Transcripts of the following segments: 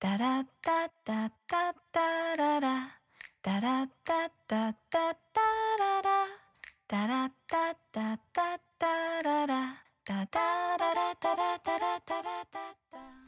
タラッタッタッタッララ。タラッタッタッタッタララ。タラッタッタッタッララ。タタララタラタラタラッタ。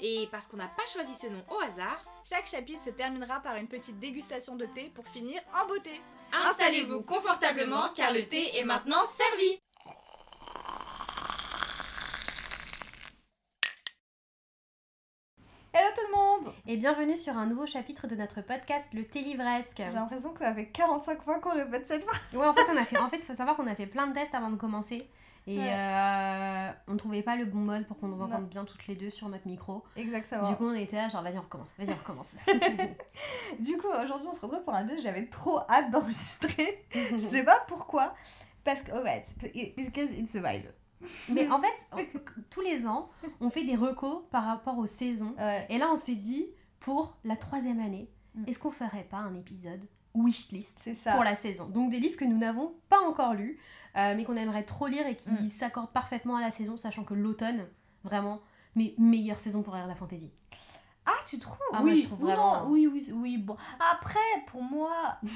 Et parce qu'on n'a pas choisi ce nom au hasard, Chaque chapitre se terminera par une petite dégustation de thé pour finir en beauté. installez-vous confortablement car le thé est maintenant servi Hello tout le monde Et bienvenue sur un nouveau chapitre de notre podcast Le Télivresque. J'ai l'impression que ça fait 45 fois qu'on répète cette phrase. Ouais, en fait, on a fait. En fait, il faut savoir qu'on a fait plein de tests avant de commencer. Et Ouais. euh, on ne trouvait pas le bon mode pour qu'on nous Non. entende bien toutes les deux sur notre micro. Exactement. Du coup, on était là, genre, vas-y, on recommence, vas-y, on recommence. Du coup, aujourd'hui, on se retrouve pour un test. J'avais trop hâte d'enregistrer. Je sais pas pourquoi. Parce que, oh, ouais, because it's a vibe. Mais en fait, on- tous les ans, on fait des recos par rapport aux saisons. Ouais. Et là, on s'est dit, pour la troisième année, Mm. est-ce qu'on ferait pas un épisode wishlist pour la saison. Donc des livres que nous n'avons pas encore lus, euh, mais qu'on aimerait trop lire et qui Mm. s'accordent parfaitement à la saison, sachant que l'automne, vraiment, mais meilleure saison pour lire la fantasy. Ah, tu trouves? Ah, oui, moi, je trouve ou vraiment- non, oui, oui, oui, bon. Après, pour moi... je,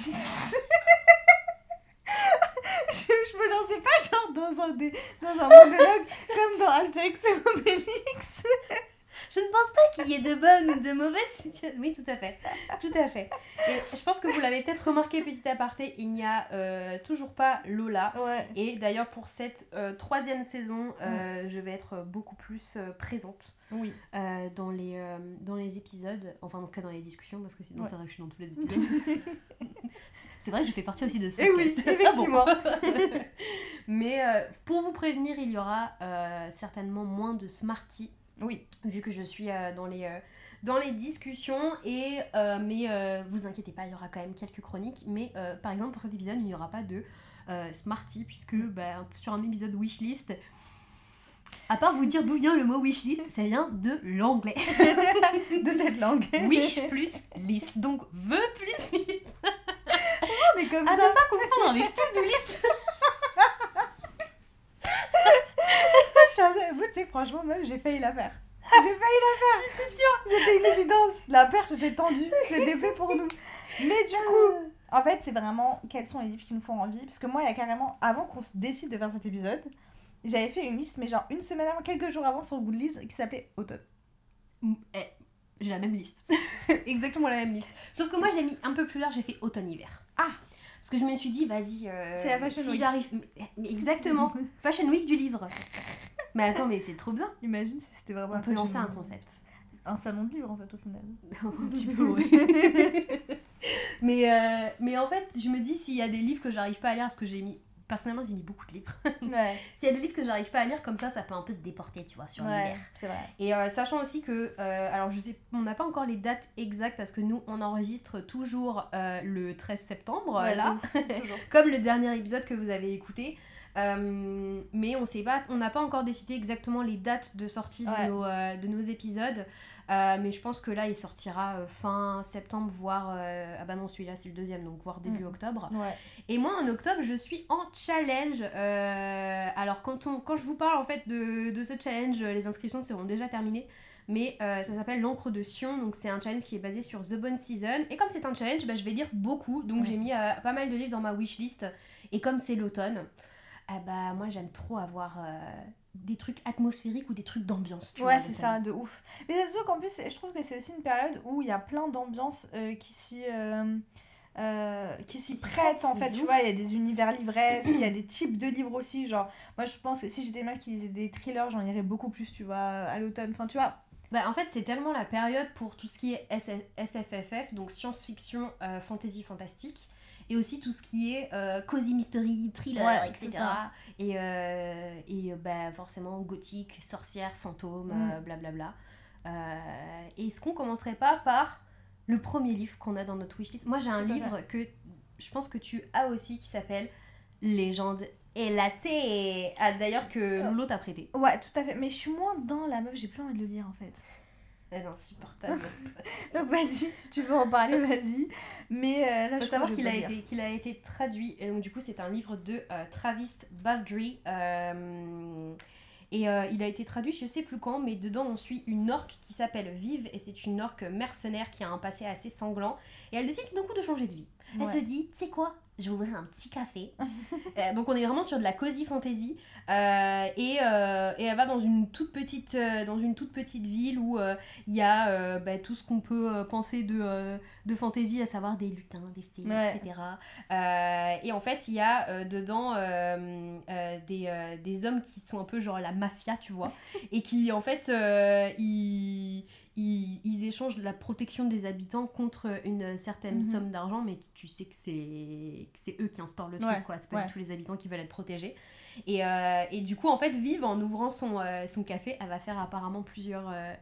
je me lançais pas genre dans un, dé- dans un monologue comme dans Astérix et Obélix. Je ne pense pas qu'il y ait de bonnes ou de mauvaises situations. Oui, tout à fait. Tout à fait. Et je pense que vous l'avez peut-être remarqué, petit aparté, il n'y a euh, toujours pas Lola. Ouais. Et d'ailleurs, pour cette euh, troisième saison, euh, je vais être beaucoup plus présente Oui. dans, les, dans les épisodes, enfin, en tout cas dans les discussions, parce que sinon, Ouais. ça arrive, je suis dans tous les épisodes. C'est vrai que je fais partie aussi de ce Eh oui, podcast. effectivement. Ah bon Mais pour vous prévenir, il y aura certainement moins de Smarty, Oui. vu que je suis euh, dans, les, euh, dans les discussions. Et, euh, mais vous inquiétez pas, il y aura quand même quelques chroniques. Mais par exemple, pour cet épisode, il n'y aura pas de Smarty, puisque bah, sur un épisode wishlist, à part vous dire d'où vient le mot wishlist, ça vient de l'anglais. De cette langue. Wish plus list. Donc, veut plus list. mais comme À ça. ne pas confondre avec to-do list. En- Moi, tu sais, franchement, même, j'ai failli la faire. J'ai failli la faire. J'étais sûre. C'était une évidence. La perche était tendue. C'était fait pour nous. Mais du coup, en fait, c'est vraiment quels sont les livres qui nous font envie. Parce que moi, il y a carrément, avant qu'on se décide de faire cet épisode, j'avais fait une liste, mais genre une semaine avant, quelques jours avant, sur Goodreads, qui s'appelait Automne. Eh, j'ai la même liste. Exactement la même liste. Sauf que moi, j'ai mis un peu plus large, j'ai fait automne-hiver. Ah. Parce que je me suis dit, vas-y, euh, C'est la Fashion si Week. j'arrive. Exactement. Fashion Week du livre. Mais attends, mais c'est trop bien. Imagine si c'était vraiment On peut lancer un concept. Un salon de livres, en fait, au final. un petit peu, ouais. mais, euh, mais en fait, je me dis, s'il y a des livres que j'arrive pas à lire, parce que j'ai mis. Personnellement, j'ai mis beaucoup de livres. Ouais, s'il y a des livres que j'arrive pas à lire, comme ça, ça peut un peu se déporter, tu vois, sur ouais l'hiver. c'est vrai. Et euh, sachant aussi que, euh, alors je sais, on n'a pas encore les dates exactes parce que nous on enregistre toujours le 13 septembre, Ouais, là, toujours. comme le dernier épisode que vous avez écouté. Euh, mais on sait pas, on n'a pas encore décidé exactement les dates de sortie Ouais. de, nos, euh, de nos épisodes. Euh, mais je pense que là il sortira fin septembre, voire. ah bah non, celui-là c'est le deuxième, donc voire début Mm. octobre. Ouais. Et moi, en octobre, je suis en challenge. Alors, quand, on, quand je vous parle en fait de, de ce challenge, les inscriptions seront déjà terminées. Mais euh, ça s'appelle l'encre de Sion. Donc, c'est un challenge qui est basé sur The Bone Season. Et comme c'est un challenge, bah, je vais lire beaucoup. Donc, Ouais. j'ai mis euh, pas mal de livres dans ma wishlist. Et comme c'est l'automne, ah bah, moi, j'aime trop avoir euh, des trucs atmosphériques ou des trucs d'ambiance. tu Ouais, c'est ça, de ouf. Mais c'est sûr qu'en plus, je trouve que c'est aussi une période où il y a plein d'ambiances euh, qui s'y. euh, euh, qui s'y prêtent en fait, tu ouf. vois, il y a des univers livresques, il y a des types de livres aussi, genre, moi je pense que si j'étais meuf qui lisait des thrillers, j'en lirais beaucoup plus, tu vois, à l'automne, enfin tu vois, Bah, en fait, c'est tellement la période pour tout ce qui est SF SFFF, donc science-fiction, euh, fantasy, fantastique, et aussi tout ce qui est euh, cozy mystery, thriller, Ouais, etc. Et, euh, et bah, forcément gothique, sorcière, fantôme, Mm. euh, blablabla. Euh, est-ce qu'on commencerait pas par le premier livre qu'on a dans notre wishlist? Moi, j'ai un Tout livre que je pense que tu as aussi qui s'appelle Légende et la thé. Ah, d'ailleurs, que Lolo t'a prêté. Ouais, tout à fait. Mais je suis moins dans la meuf, j'ai plus envie de le lire en fait. Elle est insupportable. Donc vas-y, si tu veux en parler, vas-y. Mais euh, là, Il je faut savoir qu'il a, été, qu'il a été traduit. Et donc, du coup, c'est un livre de euh, Travis Baldry. euh, et il a été traduit, je sais plus quand, mais dedans, on suit une orque qui s'appelle Vive. Et c'est une orque mercenaire qui a un passé assez sanglant. Et elle décide d'un coup de changer de vie. Elle Ouais. se dit, sais quoi? Je vais ouvrir un petit café. Euh, donc on est vraiment sur de la cozy fantasy Euh, et, euh, et elle va dans une toute petite dans une toute petite ville où il y a bah, tout ce qu'on peut penser de, de fantasy, à savoir des lutins, des fées, Ouais. etc. Et en fait il y a dedans des, des hommes qui sont un peu genre la mafia, tu vois, et qui en fait ils ils, ils échangent la protection des habitants contre une certaine Mhm. somme d'argent, mais tu sais que c'est eux qui instaurent le truc, Ouais, quoi. C'est pas ouais. tout les habitants qui veulent être protégés. Et, euh, et du coup, en fait, Vive, en ouvrant son, euh, son café, elle va faire apparemment plusieurs euh,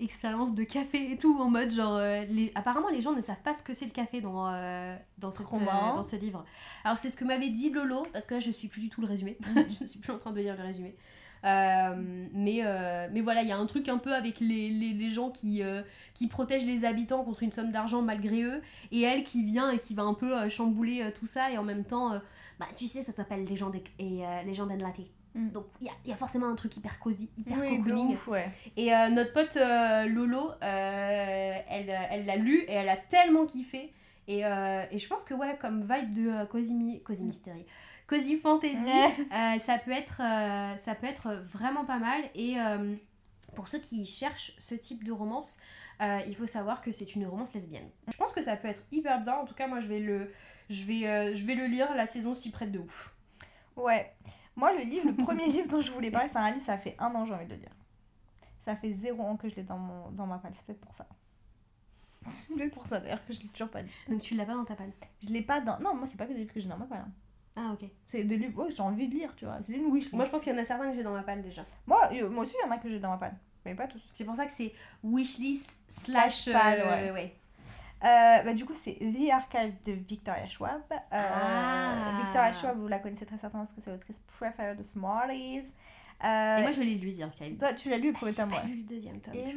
expériences de café et tout, en mode genre. les... Apparemment, les gens ne savent pas ce que c'est le café dans, dans, cette, dans ce livre. Alors, c'est ce que m'avait dit Lolo, parce que là, je suis plus du tout le résumé. Mhm. je ne suis plus en train de lire le résumé. Euh, mais, euh, mais voilà, il y a un truc un peu avec les, les, les gens qui, euh, qui protègent les habitants contre une somme d'argent malgré eux, et elle qui vient et qui va un peu chambouler tout ça, et en même temps, bah tu sais, ça s'appelle et and Latte. Mm. Donc il y a, y a forcément un truc hyper cosy, hyper Oui, ouf, ouais. Et notre pote Lolo, elle elle l'a lu et elle a tellement kiffé. Et, et je pense que ouais, comme vibe de Mi- Cozy Mystery, Cozy Fantasy, euh, ça, peut être, euh, ça peut être vraiment pas mal. Et euh, pour ceux qui cherchent ce type de romance, il faut savoir que c'est une romance lesbienne. Je pense que ça peut être hyper bien. En tout cas, moi, je vais le, je vais, je vais le lire. La saison s'y prête de ouf. Ouais. Moi, le livre, le premier livre dont je voulais parler, c'est un livre, ça fait un an, j'ai envie de le lire. Ça fait zéro an que je l'ai dans, mon, dans ma palle, c'est peut-être pour ça. C'est peut-être pour ça d'ailleurs que je l'ai toujours pas lu. Donc tu l'as pas dans ta palle. Je l'ai pas dans. Non, moi, c'est pas que des livres que j'ai dans ma palle. hein. Ah ok. C'est des livres ouais, j'ai envie de lire, tu vois. C'est une wishlist. Moi, je pense qu'il y en a certains que j'ai dans ma palle déjà. Moi, euh, moi aussi, il y en a que j'ai dans ma palle. Mais pas tous. C'est pour ça que c'est wishlist slash. Slash palle, euh, ouais. ouais. Euh, bah, du coup, c'est The Archive de Victoria Schwab. Euh, Ah. Victoria Schwab, vous la connaissez très certainement parce que c'est l'autrice préférée de Smarties. Et Euh, moi, je l'ai lu, The Archive. Toi, tu l'as lu le Ah, premier j'ai tome, pas ouais. lu le deuxième tome. Et.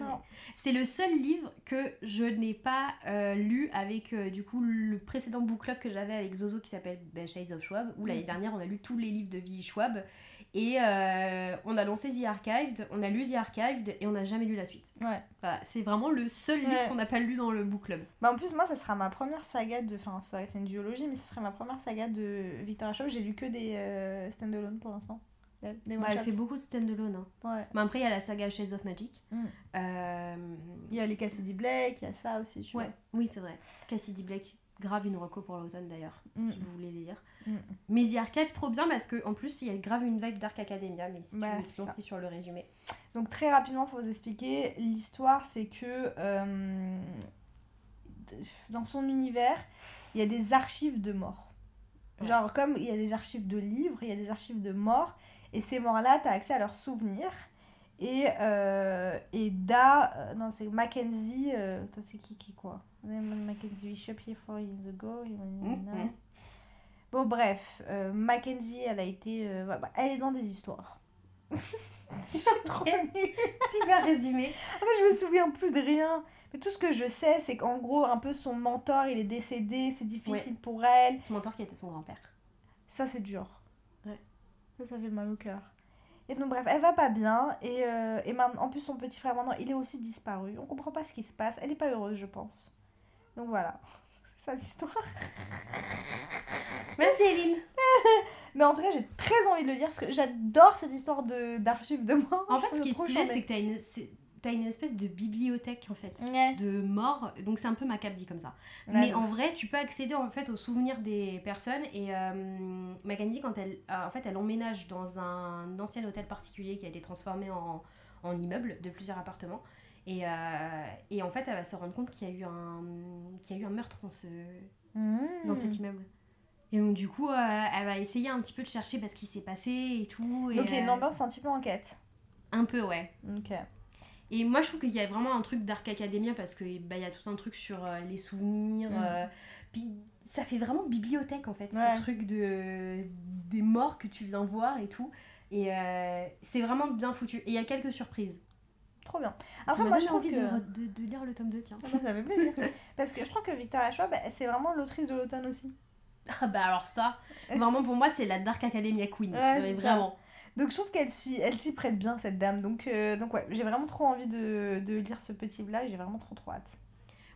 C'est le seul livre que je n'ai pas euh, lu avec euh, du coup le précédent book club que j'avais avec Zozo qui s'appelle bah, Shades of Schwab où l'année Mhm. dernière on a lu tous les livres de V. Schwab et on a lancé The Archived, on a lu The Archived et on n'a jamais lu la suite. Ouais. Voilà, c'est vraiment le seul livre Ouais. qu'on n'a pas lu dans le book club. Bah, en plus, moi, ça sera ma première saga de. Enfin, c'est une duologie, mais ce serait ma première saga de Victoria Schwab. J'ai lu que des stand-alone pour l'instant. Bah, elle fait beaucoup de stand-alone. Hein. Ouais. Mais après il y a la saga Shades of Magic. Mhm. Euh, Il y a les Cassidy Blake, il y a ça aussi, tu Ouais, vois. oui, c'est vrai. Cassidy Blake, grave une reco pour l'automne d'ailleurs, Mm. si vous voulez les lire. Mm. Mais The Archive, trop bien parce qu'en plus, il y a grave une vibe Dark Academia, mais si Bah, tu veux sur le résumé. Donc très rapidement pour vous expliquer, l'histoire c'est que euh, dans son univers, il y a des archives de morts. Ouais. Genre comme il y a des archives de livres, il y a des archives de morts, et ces morts-là, tu as accès à leurs souvenirs. Et, euh, et Da, euh, non c'est Mackenzie, euh, c'est qui qui quoi? Mackenzie Bishop here four years ago. Mhm. Bon bref, euh, Mackenzie elle a été, euh, bah, elle est dans des histoires. Je suis trop. Super résumé. En fait, je me souviens plus de rien. Mais tout ce que je sais, c'est qu'en gros, un peu son mentor, il est décédé, c'est difficile pour elle. C'est mentor qui était son grand-père. Ça, c'est dur. Ça, ça fait mal au cœur. Et donc, bref, elle va pas bien. Et, euh, et maintenant, en plus, son petit frère, maintenant, il est aussi disparu. On comprend pas ce qui se passe. Elle est pas heureuse, je pense. Donc voilà. C'est ça l'histoire. Merci Eline. Mais en tout cas, j'ai très envie de le lire parce que j'adore cette histoire de d'archives de mort. En fait, ce qui est stylé, c'est que t'as une, c'est- t'as une espèce de bibliothèque en fait. Ouais. de morts, donc c'est un peu macabre dit comme ça. Ouais, Mais en vrai, tu peux accéder en fait aux souvenirs des personnes et euh, Mackenzie quand elle euh, en fait elle emménage dans un ancien hôtel particulier qui a été transformé en, en immeuble de plusieurs appartements et, euh, et en fait elle va se rendre compte qu'il y a eu un qu'il y a eu un meurtre dans ce Mmh. dans cet immeuble. Et donc du coup, euh, elle va essayer un petit peu de chercher parce qu'il s'est passé et tout. Et, Donc, il y a une ambiance un petit peu enquête. un peu ouais. Ok. Et moi, je trouve qu'il y a vraiment un truc Dark Academia parce que bah, y a tout un truc sur euh, les souvenirs. Mm. euh, puis ça fait vraiment bibliothèque en fait, Ouais. ce truc de des morts que tu viens voir et tout. Et euh, c'est vraiment bien foutu. Et il y a quelques surprises. Trop bien. Ça Après, m'a moi, trouve envie que... de, de- de lire le tome 2, tiens. Ah bah, ça fait plaisir. Parce que je trouve que Victoria Schwab, bah, c'est vraiment l'autrice de l'automne aussi. Ah bah alors ça, vraiment pour moi c'est la Dark Academia Queen. Ouais, vraiment. Donc je trouve qu'elle s'y, elle s'y prête bien, cette dame. Donc, euh, donc ouais, j'ai vraiment trop envie de, de lire ce petit livre-là et j'ai vraiment trop trop hâte.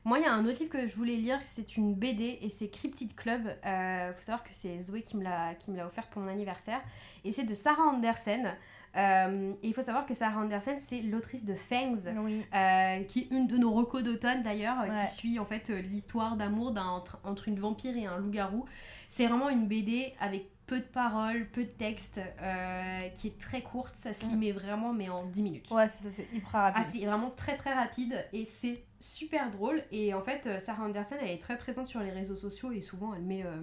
Moi, il y a un autre livre que je voulais lire, c'est une BD et c'est Cryptid Club. Euh, faut savoir que c'est Zoé qui me l'a qui me l'a offert pour mon anniversaire et c'est de Sarah Andersen. Euh, et il faut savoir que Sarah Andersen, c'est l'autrice de Fangs, Oui. euh, qui est une de nos recos d'automne d'ailleurs, Ouais. qui suit en fait l'histoire d'amour d'un- entre, entre une vampire et un loup-garou. C'est vraiment une BD avec peu de paroles, peu de texte, euh, qui est très courte, ça se lit Mm. mais vraiment mais en 10 minutes. Ouais, c'est ça, c'est hyper rapide. Ah, c'est vraiment très très rapide et c'est super drôle. Et en fait, euh, Sarah Anderson, elle est très présente sur les réseaux sociaux et souvent elle met euh,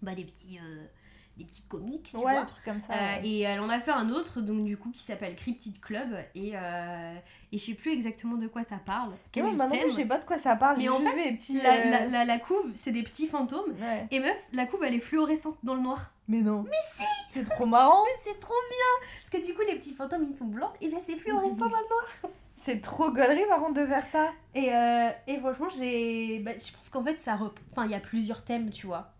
bah, des, petits, euh, des petits comics, tu ouais, vois. des trucs comme ça. Euh, ouais. et elle en a fait un autre, donc du coup, qui s'appelle Cryptid Club. Et, euh, et je sais plus exactement de quoi ça parle. Quel non thème. je sais pas de quoi ça parle. Mais en fait, vu les petits. La, euh, la, la- la couve, c'est des petits fantômes. Ouais. Et meuf, la couve, elle est fluorescente dans le noir. Mais non. Mais si C'est trop marrant. C'est trop bien Parce que du coup, les petits fantômes, ils sont blancs. Et là, c'est fluorescent dans le noir. C'est trop gaulerie par contre de faire ça. Et, euh, et franchement, j'ai. bah, je pense qu'en fait, ça. rep- Enfin, il y a plusieurs thèmes, tu vois.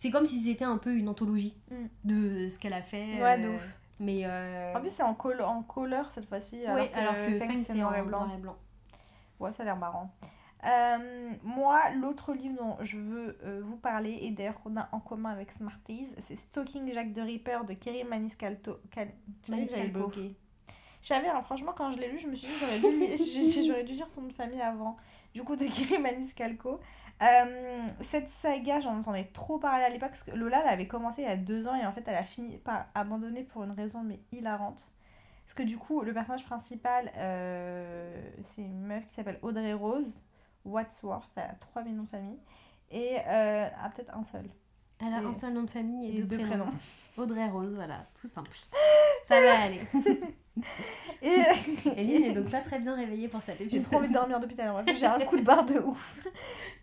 C'est comme si c'était un peu une anthologie Mm. de ce qu'elle a fait. Ouais, de euh, ouf. Mais. euh, En plus, c'est en, col en couleur cette fois-ci. ouais, alors que Fang, Fang, c'est noir en et blanc. noir et blanc. Ouais, ça a l'air marrant. Euh, moi, l'autre livre dont je veux euh, vous parler, et d'ailleurs qu'on a en commun avec Smarties, c'est Stalking Jack the Ripper de Kerry Maniscalco. Cal... Maniscalco. savais, hein, franchement, quand je l'ai lu, je me suis dit j'aurais dû, j'aurais dû lire son nom de famille avant. Du coup, de Kerry Maniscalco. Euh, cette saga, j'en entendais trop parler à l'époque parce que Lola elle avait commencé il y a deux ans et en fait elle a fini par abandonner pour une raison mais hilarante. Parce que du coup, le personnage principal, euh, c'est une meuf qui s'appelle Audrey Rose Wadsworth, elle a 3 millions de famille, et euh, a peut-être un seul. Elle a Et- un seul nom de famille et, Et deux, deux prénoms. prénoms. Audrey Rose, voilà, tout simple. Ça va aller. Et Eline est donc pas très bien réveillée pour cette j'ai épisode. trop envie de dormir depuis tout à l'heure. J'ai un coup de barre de ouf.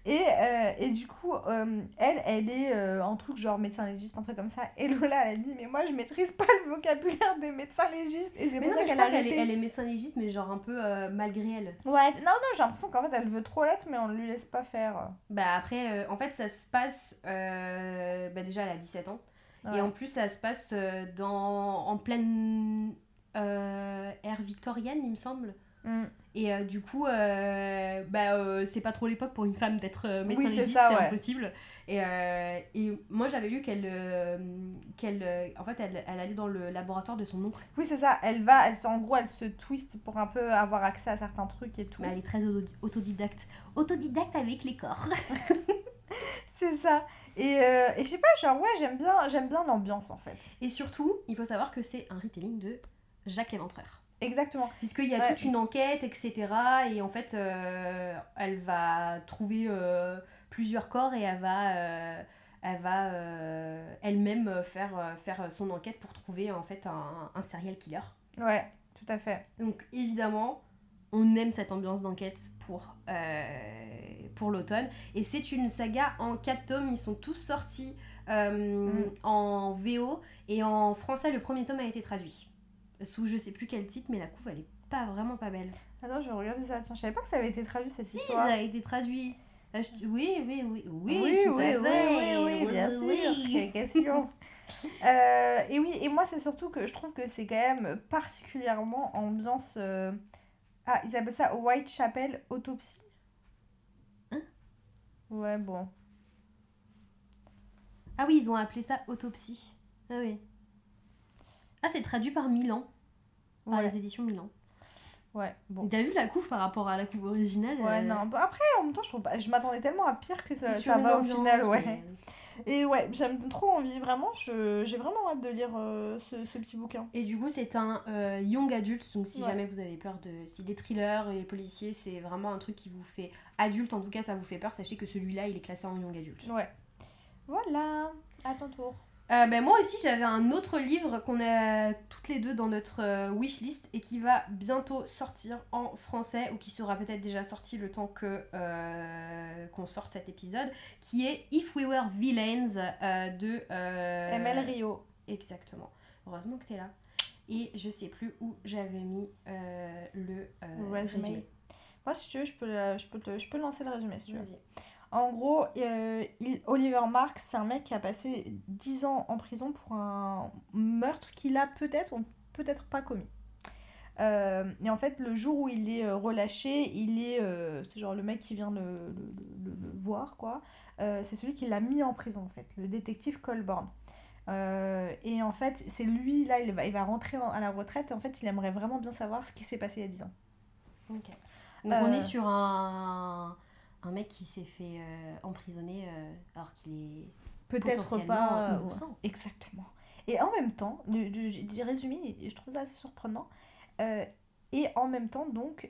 Et, euh, et du coup, euh, elle, elle est euh, en truc genre médecin légiste, un truc comme ça. Et Lola, elle a dit Mais moi, je maîtrise pas le vocabulaire des médecins légistes. Et c'est pour non, ça qu'elle a crois qu'elle est, arrêté. elle est médecin légiste, mais genre un peu euh, malgré elle. Ouais, non, non, j'ai l'impression qu'en fait, elle veut trop l'être, mais on ne lui laisse pas faire. Bah après, euh, en fait, ça se passe... euh, bah déjà, elle a 17 ans. Ouais. Et en plus, ça se passe dans, en pleine ère victorienne, il me semble. Mm. Et euh, du coup, euh, bah, euh, c'est pas trop l'époque pour une femme d'être euh, médecin Oui, c'est légiste, ça, c'est ouais. impossible. Et, euh, et moi, j'avais lu qu'elle, euh, qu'elle, euh, en fait, elle, elle allait dans le laboratoire de son oncle. Oui, c'est ça. Elle va, elle, en gros, elle se twiste pour un peu avoir accès à certains trucs et tout. Mais elle est très auto- autodidacte. Autodidacte avec les corps. C'est ça. Et, euh, et je sais pas, genre, ouais, j'aime bien, j'aime bien l'ambiance en fait. Et surtout, il faut savoir que c'est un retelling de Jacques Léventreur. Exactement. Puisqu'il y a Ouais. toute une enquête, etc. Et en fait, euh, elle va trouver euh, plusieurs corps et elle va, euh, elle va elle-même faire, faire son enquête pour trouver en fait un, un serial killer. Ouais, tout à fait. Donc évidemment, on aime cette ambiance d'enquête pour, pour l'automne. Et c'est une saga en 4 tomes, ils sont tous sortis Mm. en VO et en français le premier tome a été traduit. Sous je sais plus quel titre, mais la couve elle est pas vraiment pas belle. Attends, je vais regarder ça. Tiens, je savais pas que ça avait été traduit cette Si, histoire. ça a été traduit. Euh, je- Oui, oui, oui, oui, oui, tout oui, à oui, fait. oui, oui, bien Oui, sûr. question. Euh, et oui, et moi, c'est surtout que je trouve que c'est quand même particulièrement ambiance. euh, Ah, ils appellent ça Whitechapel Autopsy. Hein? Ouais, bon. Ah oui, ils ont appelé ça autopsie. Ah oui. Ah, c'est traduit par Milan. Par Ouais, les éditions Milan. ouais, bon. T'as vu la couve par rapport à la couve originale Ouais, euh, non. Bon, après, en même temps, je, je m'attendais tellement à pire que ça, ça va au final, ouais. mais- Et ouais, j'aime trop envie, vraiment. je- J'ai vraiment hâte de lire euh, ce, ce petit bouquin. Et du coup, c'est un euh, young adulte, donc si Ouais. jamais vous avez peur de. Si des thrillers les policiers, c'est vraiment un truc qui vous fait adulte, en tout cas, ça vous fait peur, sachez que celui-là, il est classé en young adulte. Ouais. Voilà, à ton tour. Euh, ben, moi aussi, j'avais un autre livre qu'on a toutes les deux dans notre euh, wishlist et qui va bientôt sortir en français ou qui sera peut-être déjà sorti le temps que euh, qu'on sorte cet épisode, qui est If We Were Villains euh, de ML Rio. Exactement. Heureusement que t'es là. Et je sais plus où j'avais mis le Résumé. résumé. Moi, si tu veux, je peux, je peux, te- je peux lancer le résumé si tu veux. En gros, euh, il- Oliver Marks, c'est un mec qui a passé 10 ans en prison pour un meurtre qu'il a peut-être ou peut-être pas commis. Euh, et en fait, le jour où il est euh, relâché, il est. euh, c'est genre le mec qui vient le, le- le- le voir, quoi. C'est celui qui l'a mis en prison, en fait, le détective Colborne. Euh, et en fait, c'est lui, là, il va, il va rentrer en- à la retraite. Et en fait, il aimerait vraiment bien savoir ce qui s'est passé il y a 10 ans. Ok. Donc on est sur un, un mec qui s'est fait euh, emprisonner euh, alors qu'il est Peut-être pas. euh, innocent. ouais, exactement. Et en même temps, le, le- j'ai dit résumé, je trouve ça assez surprenant. Euh, et en même temps, donc,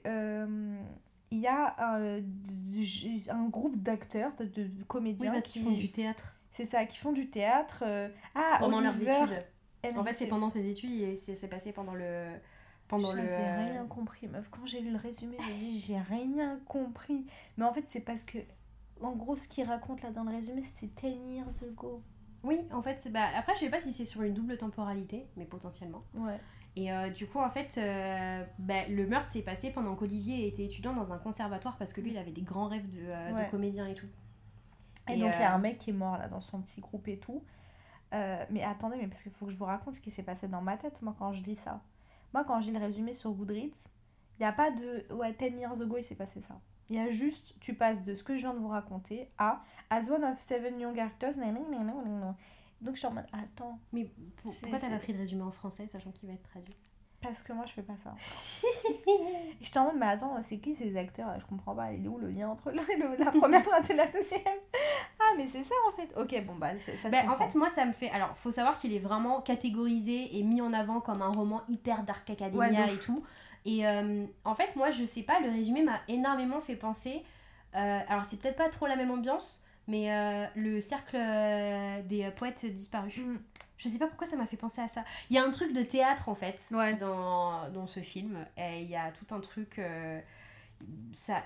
il y a un groupe d'acteurs, de, de Oui, comédiens parce qui font du théâtre C'est ça, qui font du théâtre. Ah, pendant leurs études. En fait, c'est pendant ses études et c'est c'est passé pendant le. Pendant le. J'avais euh, rien compris, meuf. Quand j'ai lu le résumé, j'ai dit j'ai rien compris. Mais en fait, c'est parce que, en gros, ce qu'il raconte là dans le résumé, c'était 10 years ago. Oui, en fait, c'est- bah, après, je sais pas si c'est sur une double temporalité, mais potentiellement. Ouais. Et euh, du coup, en fait, euh, bah, le meurtre s'est passé pendant qu'Olivier était étudiant dans un conservatoire parce que lui, il avait des grands rêves de, euh, de comédien et tout. Et, Et, donc, il y a un mec qui est mort là dans son petit groupe et tout. Mais attendez, mais parce qu'il faut que je vous raconte ce qui s'est passé dans ma tête, moi, quand je dis ça. Moi, quand j'ai le résumé sur Goodreads, il n'y a pas de ouais, 10 years ago, il s'est passé ça. Il y a juste, tu passes de ce que je viens de vous raconter à As one of seven young actors. Donc, je suis en mode, attends, Mais pour- pourquoi t'as pas pris le résumé en français, sachant qu'il va être traduit? Parce que moi, je fais pas ça. Et j'étais en mode, mais attends, c'est qui ces acteurs? Je comprends pas. Il est où le lien entre la, le- la première phrase et la deuxième? Mais c'est ça en fait. Ok, bon, bah, ça se Bah, en comprend. fait, moi, ça me fait. Alors, faut savoir qu'il est vraiment catégorisé et mis en avant comme un roman hyper dark academia Ouais, et tout. Et euh, en fait, moi, je sais pas, le résumé m'a énormément fait penser. euh, alors, c'est peut-être pas trop la même ambiance, mais euh, le cercle des poètes disparus. Mm. Je sais pas pourquoi ça m'a fait penser à ça. Il y a un truc de théâtre en fait Ouais. dans, dans ce film. Et il y a tout un truc. ça.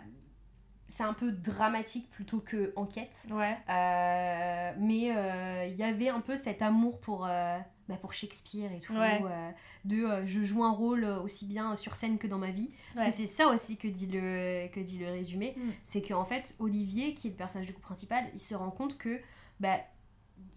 C'est un peu dramatique plutôt que enquête. Ouais. Euh, mais euh, il y avait un peu cet amour pour, euh, bah, pour Shakespeare et tout, Ouais. euh, de euh, je joue un rôle aussi bien sur scène que dans ma vie. Parce Ouais. que c'est ça aussi que dit le, que dit le résumé, Mm. c'est qu'en fait, Olivier, qui est le personnage du coup principal, il se rend compte que bah,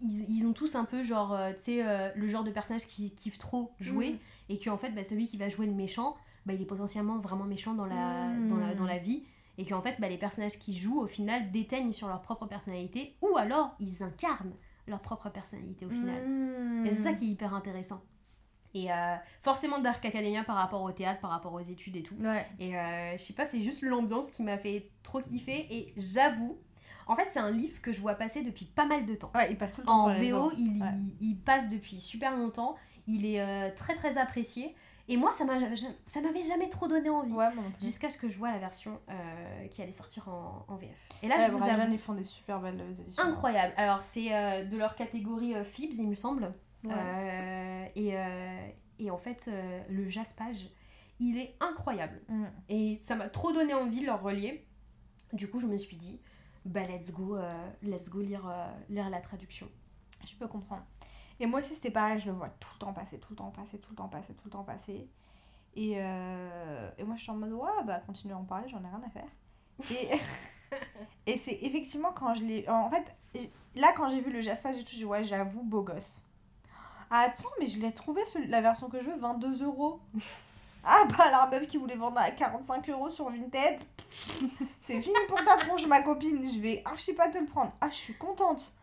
ils, ils ont tous un peu genre, euh, tu sais, euh, le genre de personnage qui kiffe trop jouer, Mm. et qu'en fait, bah, celui qui va jouer le méchant, bah, il est potentiellement vraiment méchant dans la, Mm. dans la, dans la vie. Et qu'en fait, bah, les personnages qui jouent, au final, déteignent sur leur propre personnalité, ou alors ils incarnent leur propre personnalité au final. Mmh. Et c'est ça qui est hyper intéressant. Et euh, forcément Dark Academia par rapport au théâtre, par rapport aux études et tout. Ouais. Et euh, je sais pas, c'est juste l'ambiance qui m'a fait trop kiffer. Et j'avoue, en fait, c'est un livre que je vois passer depuis pas mal de temps. Ouais, il passe tout le temps En VO, il, Ouais. il passe depuis super longtemps. Il est euh, très très apprécié. Et moi, ça m'a ça m'avait jamais trop donné envie. Ouais. Jusqu'à ce que je vois la version euh, qui allait sortir en, en VF. Et là, Ouais, je vous avoue, ils font des super belles éditions. incroyable. Alors, c'est euh, de leur catégorie euh, Fibs, il me semble. Ouais. Euh, et, euh, et en fait, euh, le jaspage, il est incroyable. Mm. Et ça m'a trop donné envie de le relier. Du coup, je me suis dit, bah let's go, euh, let's go lire, euh, lire la traduction. Je peux comprendre. Et moi aussi, c'était pareil, je le vois tout le temps passer, tout le temps passer, tout le temps passer, tout le temps passer. Et, euh, et moi, je suis en mode, ouais, bah, continue à en parler, j'en ai rien à faire. Et, et c'est effectivement quand je l'ai. En fait, là, quand j'ai vu le Jaspage et tout, j'ai dit, ouais, j'avoue, beau gosse. Ah, attends, mais je l'ai trouvé, la version que je veux, 22 euros. Ah, bah, la meuf qui voulait vendre à 45 euros sur Vinted. C'est fini pour ta tronche, ma copine. Je vais archi pas te le prendre. Ah, je suis contente.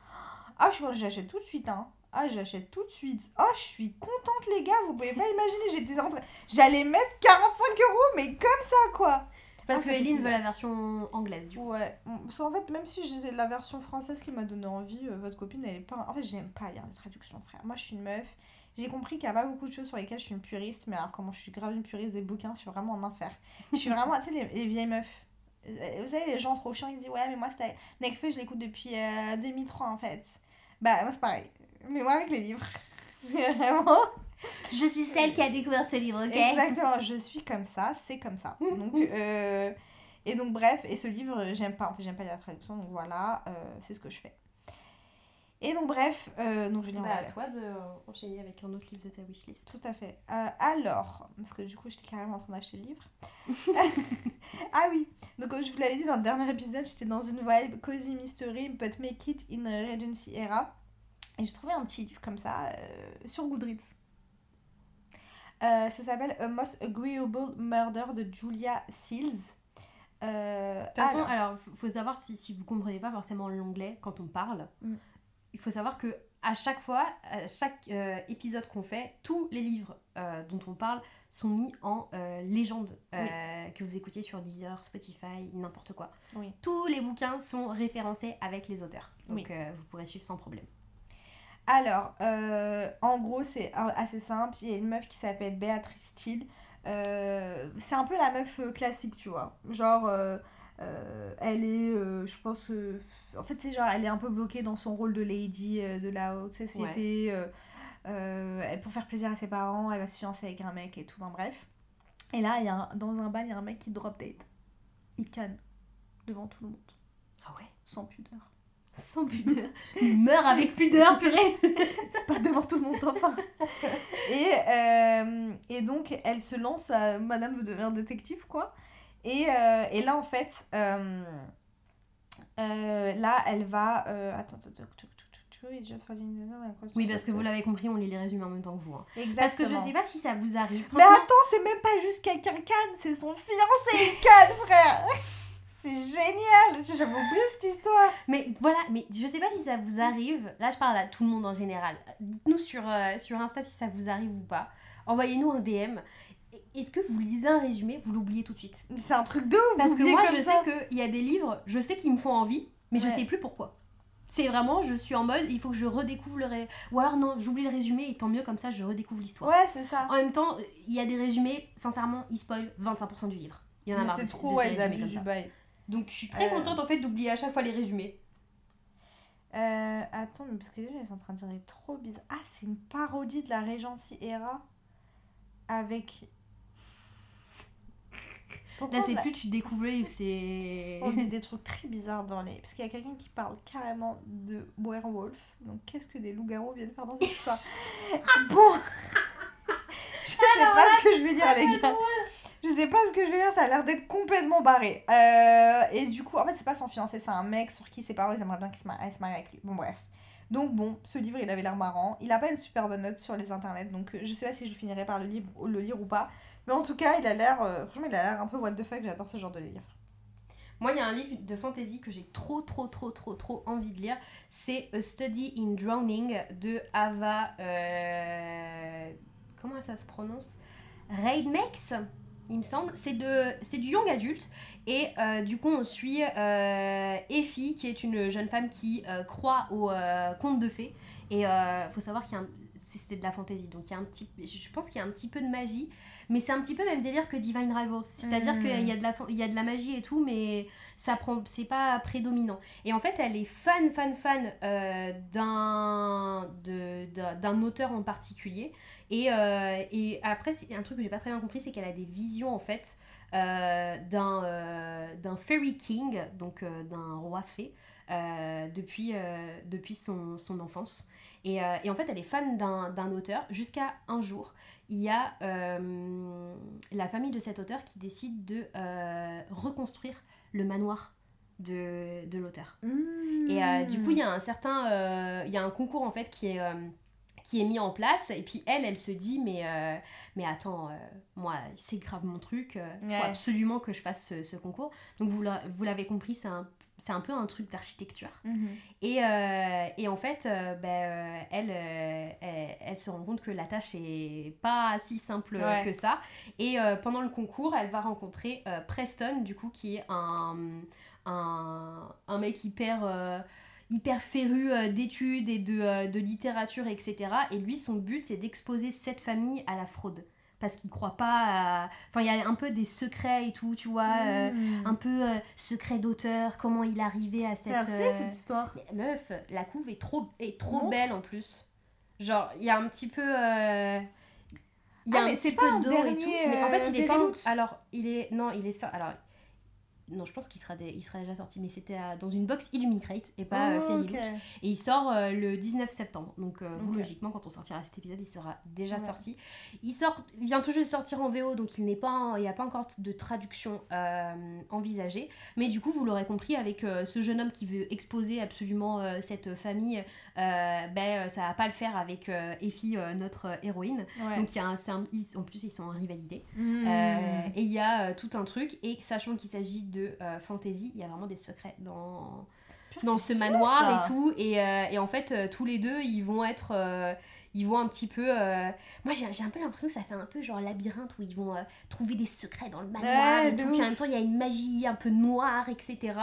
Ah, je j'achète tout de suite, hein. Ah, j'achète tout de suite. Ah, je suis contente, les gars. Vous pouvez pas imaginer, j'étais en train... J'allais mettre 45 euros, mais comme ça, quoi. Parce Ah, que Eline veut la version anglaise, du coup. Ouais. Parce qu'en fait, même si j'ai la version française qui m'a donné envie, euh, votre copine, elle est pas... En fait, j'aime pas lire les traductions, frère. Moi, je suis une meuf. J'ai compris qu'il y a pas beaucoup de choses sur lesquelles je suis une puriste, mais alors comment je suis grave une puriste des bouquins, je suis vraiment en enfer. Je suis vraiment, tu sais, les, les vieilles meufs. Euh, Vous savez, les gens trop chiants, ils disent Ouais, mais moi, c'était. Nekfeu, je l'écoute depuis euh, 2003 en fait. Bah, moi, c'est pareil. Mais moi avec les livres. C'est vraiment. Je suis celle qui a découvert ce livre, ok? Exactement, je suis comme ça, c'est comme ça. Mm, Donc, mm. euh, et donc, bref, et ce livre, j'aime pas, en fait, j'aime pas lire la traduction, donc voilà, euh, c'est ce que je fais. Et donc, bref, euh, donc je Bah, à toi de enchaîner avec un autre livre de ta wishlist. Tout à fait. Euh, alors, parce que du coup, j'étais carrément en train d'acheter le livre. ah oui, donc comme je vous l'avais dit dans le dernier épisode, j'étais dans une vibe cozy mystery, but make it in a Regency era. Et j'ai trouvé un petit livre comme ça euh, sur Goodreads. Euh, ça s'appelle A Most Agreeable Murder de Julia Seals. Euh, De toute façon, alors- alors, faut- savoir si, si vous comprenez pas forcément l'anglais quand on parle, Mm. il faut savoir que à chaque fois, à chaque euh, épisode qu'on fait, tous les livres dont on parle sont mis en légende que vous écoutiez sur Deezer, Spotify, n'importe quoi. Oui. Tous les bouquins sont référencés avec les auteurs, donc Oui. vous pourrez suivre sans problème. Alors, euh, en gros, c'est assez simple. Il y a une meuf qui s'appelle Béatrice Steele. Euh, c'est un peu la meuf euh, classique, tu vois. Genre, euh, elle est, je pense, en fait, c'est genre, elle est un peu bloquée dans son rôle de lady de la haute société. pour faire plaisir à ses parents, elle va se fiancer avec un mec et tout, enfin, bref. Et là, y a un- dans un bal, il y a un mec qui drop date. Il canne devant tout le monde, Ah ouais? Sans pudeur. Sans pudeur. Il meurt avec pudeur, purée pas devant tout le monde enfin et, euh, et donc elle se lance à Madame veut devenir détective quoi et, euh, et là en fait euh, là elle va attends attends, attends, Oui, parce que vous l'avez compris, on lit les résumés en même temps que vous. hein. Parce que je sais pas si ça vous arrive. mais attends c'est même pas juste quelqu'un canne c'est son fiancé canne frère c'est génial j'avais oublié cette histoire Mais voilà, mais je sais pas si ça vous arrive. Là, je parle à tout le monde en général. Dites-nous sur, euh, sur Insta si ça vous arrive ou pas. Envoyez-nous un DM. Est-ce que vous lisez un résumé, vous l'oubliez tout de suite Mais c'est un truc de ouf Parce que moi, je ça. sais qu'il y a des livres, je sais qu'ils me font envie, mais je sais plus pourquoi. C'est vraiment, je suis en mode, il faut que je redécouvre le ré... Ou alors non, j'oublie le résumé et tant mieux, comme ça je redécouvre l'histoire. ouais c'est ça En même temps, il y a des résumés, sincèrement, ils spoilent 25% du livre. Il y en a Mais marre c'est trop ouais, ils abusent du bail Donc je suis très Euh. contente en fait d'oublier à chaque fois les résumés. Euh, attends, mais parce que les gens ils sont en train de dire est trop bizarre. Ah, c'est une parodie de la Regency Era avec. Pourquoi Là, c'est a- plus tu découvres, c'est. On dit des trucs très bizarres dans les. Parce qu'il y a quelqu'un qui parle carrément de werewolf. Donc, qu'est-ce que des loups-garous viennent faire dans cette histoire? Bon? Je sais pas ce que je vais dire, les gars. Je sais pas ce que je vais dire, ça a l'air d'être complètement barré. Euh, et du coup, en fait, c'est pas son fiancé, c'est un mec sur qui ses parents ils aimeraient bien qu'il se marie, se marie avec lui. Bon, bref. Donc, bon, ce livre il avait l'air marrant. Il a pas une super bonne note sur les internets, donc euh, je sais pas si je finirai par le, livre, le lire ou pas. Mais en tout cas, il a l'air. euh, franchement, il a l'air un peu what the fuck, j'adore ce genre de livre. Moi, il y a un livre de fantasy que j'ai trop, trop, trop, trop, trop envie de lire. C'est A Study in Drowning de Ava. Comment ça se prononce? Reidmex, il me semble. C'est de, c'est du young adulte. Et euh, du coup, on suit euh, Effie, qui est une jeune femme qui euh, croit aux contes de fées. Et il faut savoir qu'il y a c'est c'est de la fantasy, donc il y a un petit, je pense qu'il y a un petit peu de magie, mais c'est un petit peu même délire que Divine Rivals, c'est-à-dire Mm. qu'il y a de la, il y a de la magie et tout, mais ça prend, c'est pas prédominant. Et en fait, elle est fan, fan, fan d'un, de- d'un, d'un auteur en particulier. Et, euh, et après, un truc que j'ai pas très bien compris, c'est qu'elle a des visions en fait euh, d'un, euh, fairy king, donc euh, d'un roi fée, euh, depuis, depuis son, son enfance. Et, et en fait, elle est fan d'un, auteur jusqu'à un jour. Il y a la famille de cet auteur qui décide de reconstruire le manoir de, de l'auteur. Et euh, du coup, il y a un certain, il y a un concours en fait qui est qui est mis en place et puis elle, elle se dit mais euh, mais attends, euh, moi c'est grave mon truc, euh, Ouais. faut absolument que je fasse ce, ce concours. Donc vous vous l'avez compris, c'est un c'est un peu un truc d'architecture. Mhm. Et, euh, et en fait, euh, euh, elle, euh, elle, elle se rend compte que la tâche est pas si simple euh, Ouais. que ça. Et euh, pendant le concours, elle va rencontrer euh, Preston, du coup, qui est un, un, un mec hyper, euh, hyper féru euh, d'études et de, euh, de littérature, etc. Et lui, son but, c'est d'exposer cette famille à la fraude. Parce qu'il croit pas à... Enfin, il y a un peu des secrets et tout, tu vois. euh, Mhm. un peu euh, secret d'auteur, comment il est arrivé à cette... Merci euh, cette histoire. mais meuf, la couve est trop, est trop belle en plus. Genre, il y a un petit peu. euh, Il y a Ah, un mais petit c'est peu d'eau et tout. Mais en fait, il est pas. Alors, il est. Non, il est ça. Alors. Non, je pense qu'il sera, il sera déjà sorti, mais c'était dans une box Illuminate et pas euh, Oh, Fairy ok. Loot. Et il sort euh, le 19 septembre. Donc, euh, logiquement, quand on sortira cet épisode, il sera déjà Ouais. sorti. Il sort, vient tout juste de sortir en VO, donc il n'est pas, en- il n'y a pas encore de traduction euh, envisagée. Mais du coup, vous l'aurez compris, avec ce jeune homme qui veut exposer absolument cette famille, ben, ça va pas le faire avec Effie, notre héroïne. Ouais. Donc, il y a un, c'est un- ils- en plus, ils sont en rivalité. Mm. Euh, et il y a tout un truc, et sachant qu'il s'agit de euh, fantasy, il y a vraiment des secrets dans, dans ce manoir ça. et tout. Et, euh, et en fait, euh, tous les deux, ils vont être. ils vont un petit peu. euh, Moi, j'ai j'ai un peu l'impression que ça fait un peu genre labyrinthe où ils vont euh, trouver des secrets dans le manoir Ouais, et tout. Puis en même temps, il y a une magie un peu noire, etc.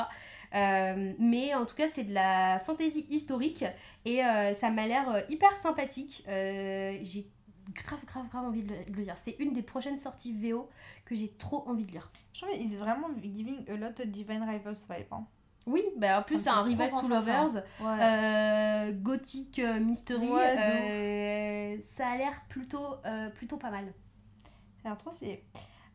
Euh, mais en tout cas, c'est de la fantaisie historique et ça m'a l'air hyper sympathique. J'ai grave, grave, grave envie de le, de le lire. C'est une des prochaines sorties VO que j'ai trop envie de lire. Je trouve it's vraiment giving a lot of Divine Rivals vibe. Hein. Oui, bah en plus, c'est Ça un trop Rivals to ça. Lovers. Ouais. Euh, gothique euh, mystery, Ouais, euh, ça a l'air plutôt, euh, plutôt pas mal. Alors, trop stylé.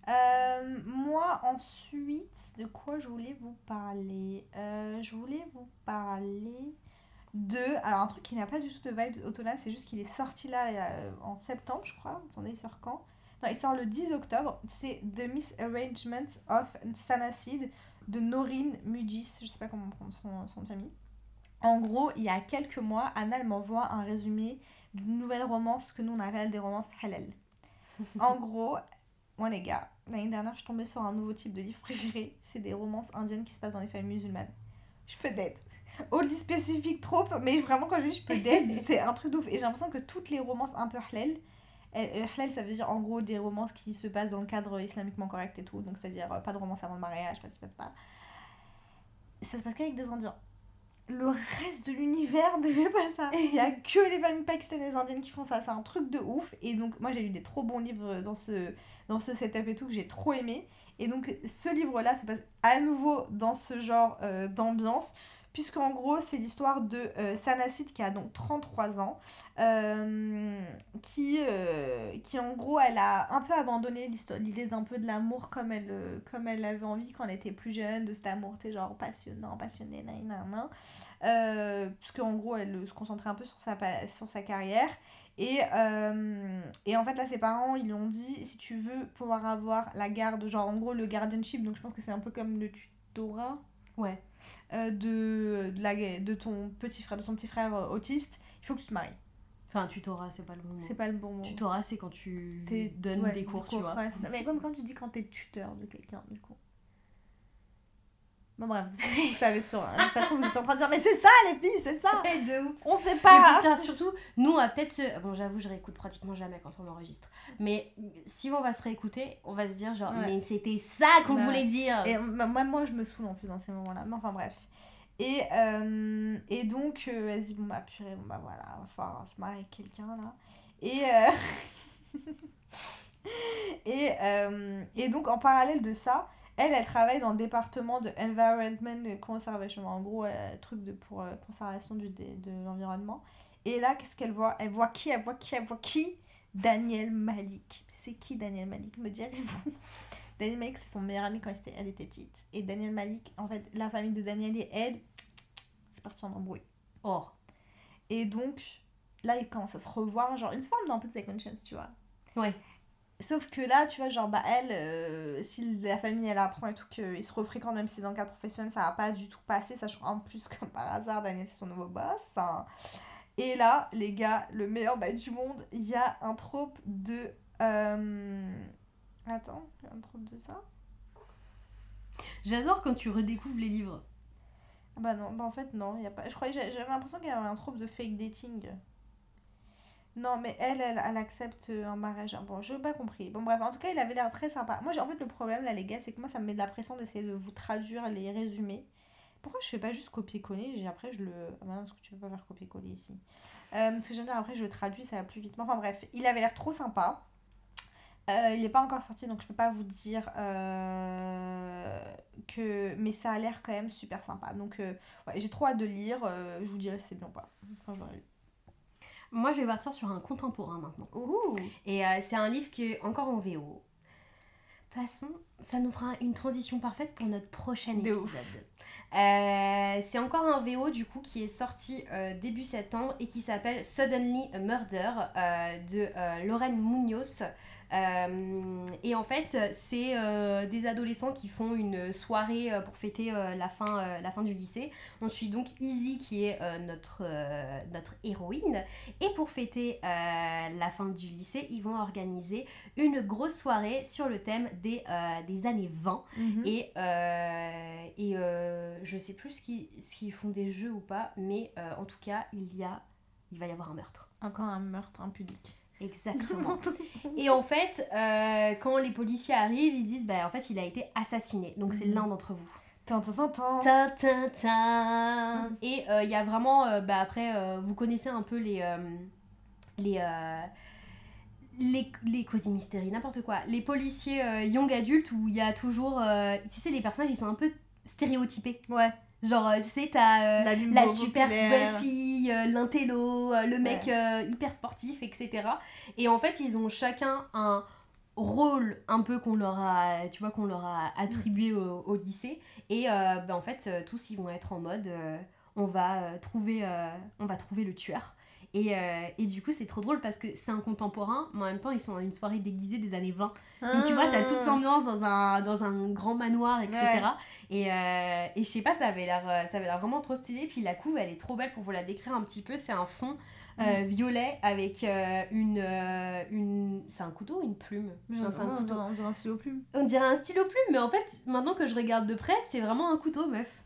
Euh, moi, ensuite, de quoi je voulais vous parler? Euh, Je voulais vous parler de. Alors, un truc qui n'a pas du tout de vibes automnales, c'est juste qu'il est sorti là euh, en septembre, je crois. Attendez, il sort quand? Non, il sort le 10 octobre. C'est The Misarrangement of Sanacid de Norine Mugis. Je sais pas comment on prononce son, son famille. En gros, il y a quelques mois, Anna m'envoie un résumé d'une nouvelle romance que nous on appelle des romances halal. En gros, moi les gars, l'année dernière je suis tombée sur un nouveau type de livre préféré, c'est des romances indiennes qui se passent dans les familles musulmanes. Je peux d'être. Oddly spécifique trop, mais vraiment quand je dis je peux d'être, c'est un truc de ouf. Et j'ai l'impression que toutes les romances un peu halal, halal ça veut dire en gros des romances qui se passent dans le cadre islamiquement correct et tout, donc c'est-à-dire euh, pas de romance avant le mariage, pas de pas pas. Ça se passe qu'avec des indiens. Le reste de l'univers ne fait pas ça. Il y a que les familles pakistanaises indiennes qui font ça. C'est un truc de ouf. Et donc, moi, j'ai lu des trop bons livres dans ce, dans ce setup et tout que j'ai trop aimé. Et donc, ce livre-là se passe à nouveau dans ce genre euh, d'ambiance. Puisqu'en gros, c'est l'histoire de euh, Sanacid qui a donc 33 ans. euh, qui, euh, qui, en gros, elle a un peu abandonné l'idée d'un peu de l'amour comme elle, euh, comme elle avait envie quand elle était plus jeune. De cet amour, sais, genre passionnant, passionné, nan, nan, nan. Puisque en gros elle se concentrait un peu sur sa, sur sa carrière et, en fait là ses parents ils lui dit si tu veux pouvoir avoir la garde genre en gros le guardianship donc je pense que c'est un peu comme le tutorat Ouais. euh, de, de, la, de ton petit frère de son petit frère euh, autiste il faut que tu te maries Enfin, tutorat, c'est pas le bon mot. c'est pas le bon mot Tutorat, c'est quand tu donnes ouais, des cours, tu vois. ouais, mais comme quand tu dis quand t'es tuteur de quelqu'un du coup bon bref vous, savez sur ça se trouve vous êtes en train de dire mais c'est ça les filles c'est ça de ouf. on sait Et pas puis ça, surtout, nous, on va peut-être se. Bon, j'avoue, je réécoute pratiquement jamais quand on enregistre. Mais si on va se réécouter, on va se dire genre, Ouais. mais c'était ça qu'on Bah, voulait dire. Et m- moi, moi, je me saoule en plus dans ces moments-là. Mais enfin, bref. Et, euh, et donc, euh, dit, bon, bah, purée, bon, bah, voilà, va falloir se marier avec quelqu'un, là. Et, euh, et, euh, et donc, en parallèle de ça, elle, elle travaille dans le département de Environment Conservation. En gros, euh, truc de, pour euh, conservation du, dé- de l'environnement. Et là, qu'est-ce qu'elle voit? Elle voit qui? Elle voit qui? Elle voit qui? Daniel Malik. C'est qui Daniel Malik? Me direz-vous Daniel Malik, c'est son meilleur ami quand elle était- elle était petite. Et Daniel Malik, en fait, la famille de Daniel et elle, c'est parti en embrouille. Oh. Et donc, là, ils commencent à se revoir, genre une forme d'un peu de second chance, tu vois. Ouais. Sauf que là, tu vois, genre, bah, elle, euh, si la famille, elle apprend et tout, qu'ils se refréquentent, même si c'est dans le cadre professionnel, ça va pas du tout passer, sachant en plus, comme par hasard, Daniel, c'est son nouveau boss. hein. Et là, les gars, le meilleur bail du monde, il y a un trope de. euh, Attends, il y a un trope de ça? J'adore quand tu redécouvres les livres. Ah Bah non, bah en fait non, y a pas. Je croyais, j'a- j'avais l'impression qu'il y avait un trope de fake dating. Non, mais elle, elle, accepte un mariage. Bon, je n'ai pas compris. Bon, bref, en tout cas, il avait l'air très sympa. Moi, en fait, le problème, là, les gars, c'est que moi, ça me met de la pression d'essayer de vous traduire les résumés. Pourquoi je fais pas juste copier-coller Après, je le. Ah, bah non, parce que tu peux pas faire copier-coller ici. Euh, parce que dire, après, je le traduis, ça va plus vite. Enfin, bref, il avait l'air trop sympa. Euh, il n'est pas encore sorti, donc je peux pas vous dire euh, que. Mais ça a l'air quand même super sympa. Donc, euh, ouais, j'ai trop hâte de lire. euh, je vous dirai si c'est bien ou pas. Moi, je vais partir sur un contemporain maintenant. Ouh. Et euh, c'est un livre qui est encore en VO. De toute façon, ça nous fera une transition parfaite pour notre prochain De épisode. Euh, c'est encore un VO du coup qui est sorti euh, début septembre et qui s'appelle Suddenly a Murder de Lorraine Munoz. Euh, et en fait, c'est euh, des adolescents qui font une soirée euh, pour fêter la, fin, la fin du lycée. On suit donc Izzy qui est notre, notre héroïne. Et pour fêter la fin du lycée, ils vont organiser une grosse soirée sur le thème des, des années 20. Mhm. Et, et je sais plus ce qu'ils s'ils font des jeux ou pas, mais en tout cas, il, y a, il va y avoir un meurtre. Encore un meurtre impudique. Exactement. Et en fait, euh, quand les policiers arrivent, ils disent bah, en fait, il a été assassiné. Donc c'est Mhm. l'un d'entre vous. Et euh, il y a vraiment, euh, bah, après, euh, vous connaissez un peu les. euh, les euh, les, les cosy mystery, n'importe quoi. Les policiers euh, young adultes où il y a toujours. euh, tu sais, les personnages ils sont un peu stéréotypés. Ouais. Genre, euh, tu sais, t'as euh, La, la super populaire. belle fille, euh, l'intello, le mec Ouais. hyper sportif, etc. Et en fait, ils ont chacun un rôle un peu qu'on leur a, tu vois, qu'on leur a attribué au, au lycée. Et euh, ben, en fait, tous ils vont être en mode, euh, on va euh, trouver, euh, on va trouver le tueur. Et, euh, et du coup, c'est trop drôle parce que c'est un contemporain, mais en même temps, ils sont à une soirée déguisée des années 20. Donc tu vois, t'as toute l'ambiance dans un, dans un grand manoir, etc. Ouais. Et, euh, et je sais pas, ça avait l'air euh, ça avait l'air vraiment trop stylé. Puis la couve, elle est trop belle pour vous la décrire un petit peu. C'est un fond euh, violet avec euh, une... euh, une... C'est un couteau ou une plume? Non, on couteau. dirait- on dirait un stylo plume. On dirait un stylo plume, mais en fait, maintenant que je regarde de près, c'est vraiment un couteau, meuf.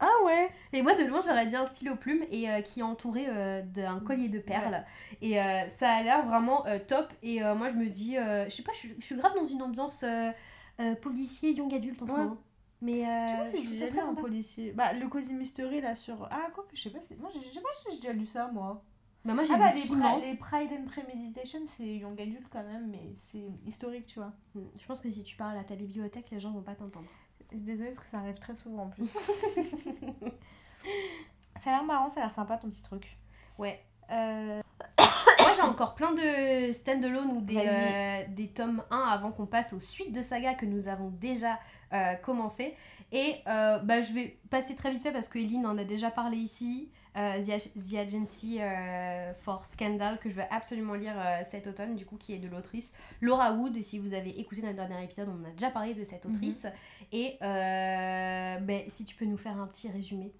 Ah ouais Et moi, de loin, j'aurais dit un stylo plume et euh, qui est entouré euh, d'un collier de perles. Et euh, ça a l'air vraiment top. Et moi, je me dis, je sais pas, je suis, je grave dans une ambiance policier, young adulte en ce Ouais. moment. Mais euh, Je sais pas si je déjà très un policier. Bah, le Cozy Mystery là sur. Ah, quoi que je sais pas si. Moi, je sais pas si j'ai déjà lu ça moi. Bah, moi, j'ai Ah, bah, lu les. Pri- les Pride and Premeditation, c'est Young Adult quand même, mais c'est historique, tu vois. Hmm, Je pense que si tu parles à ta bibliothèque, les gens vont pas t'entendre. Désolée parce que ça arrive très souvent en plus. ça a l'air marrant, ça a l'air sympa ton petit truc. Ouais. Euh, Moi, j'ai encore plein de stand-alone ou des, euh, des tomes 1 avant qu'on passe aux suites de saga que nous avons déjà euh, commencé. Et bah, je vais passer très vite fait parce que Eline en a déjà parlé ici. Euh, The, Ag- The Agency euh, for Scandal que je veux absolument lire euh, cet automne, du coup, qui est de l'autrice Laura Wood. Et si vous avez écouté notre dernier épisode, on a déjà parlé de cette autrice. Et ben, si tu peux nous faire un petit résumé.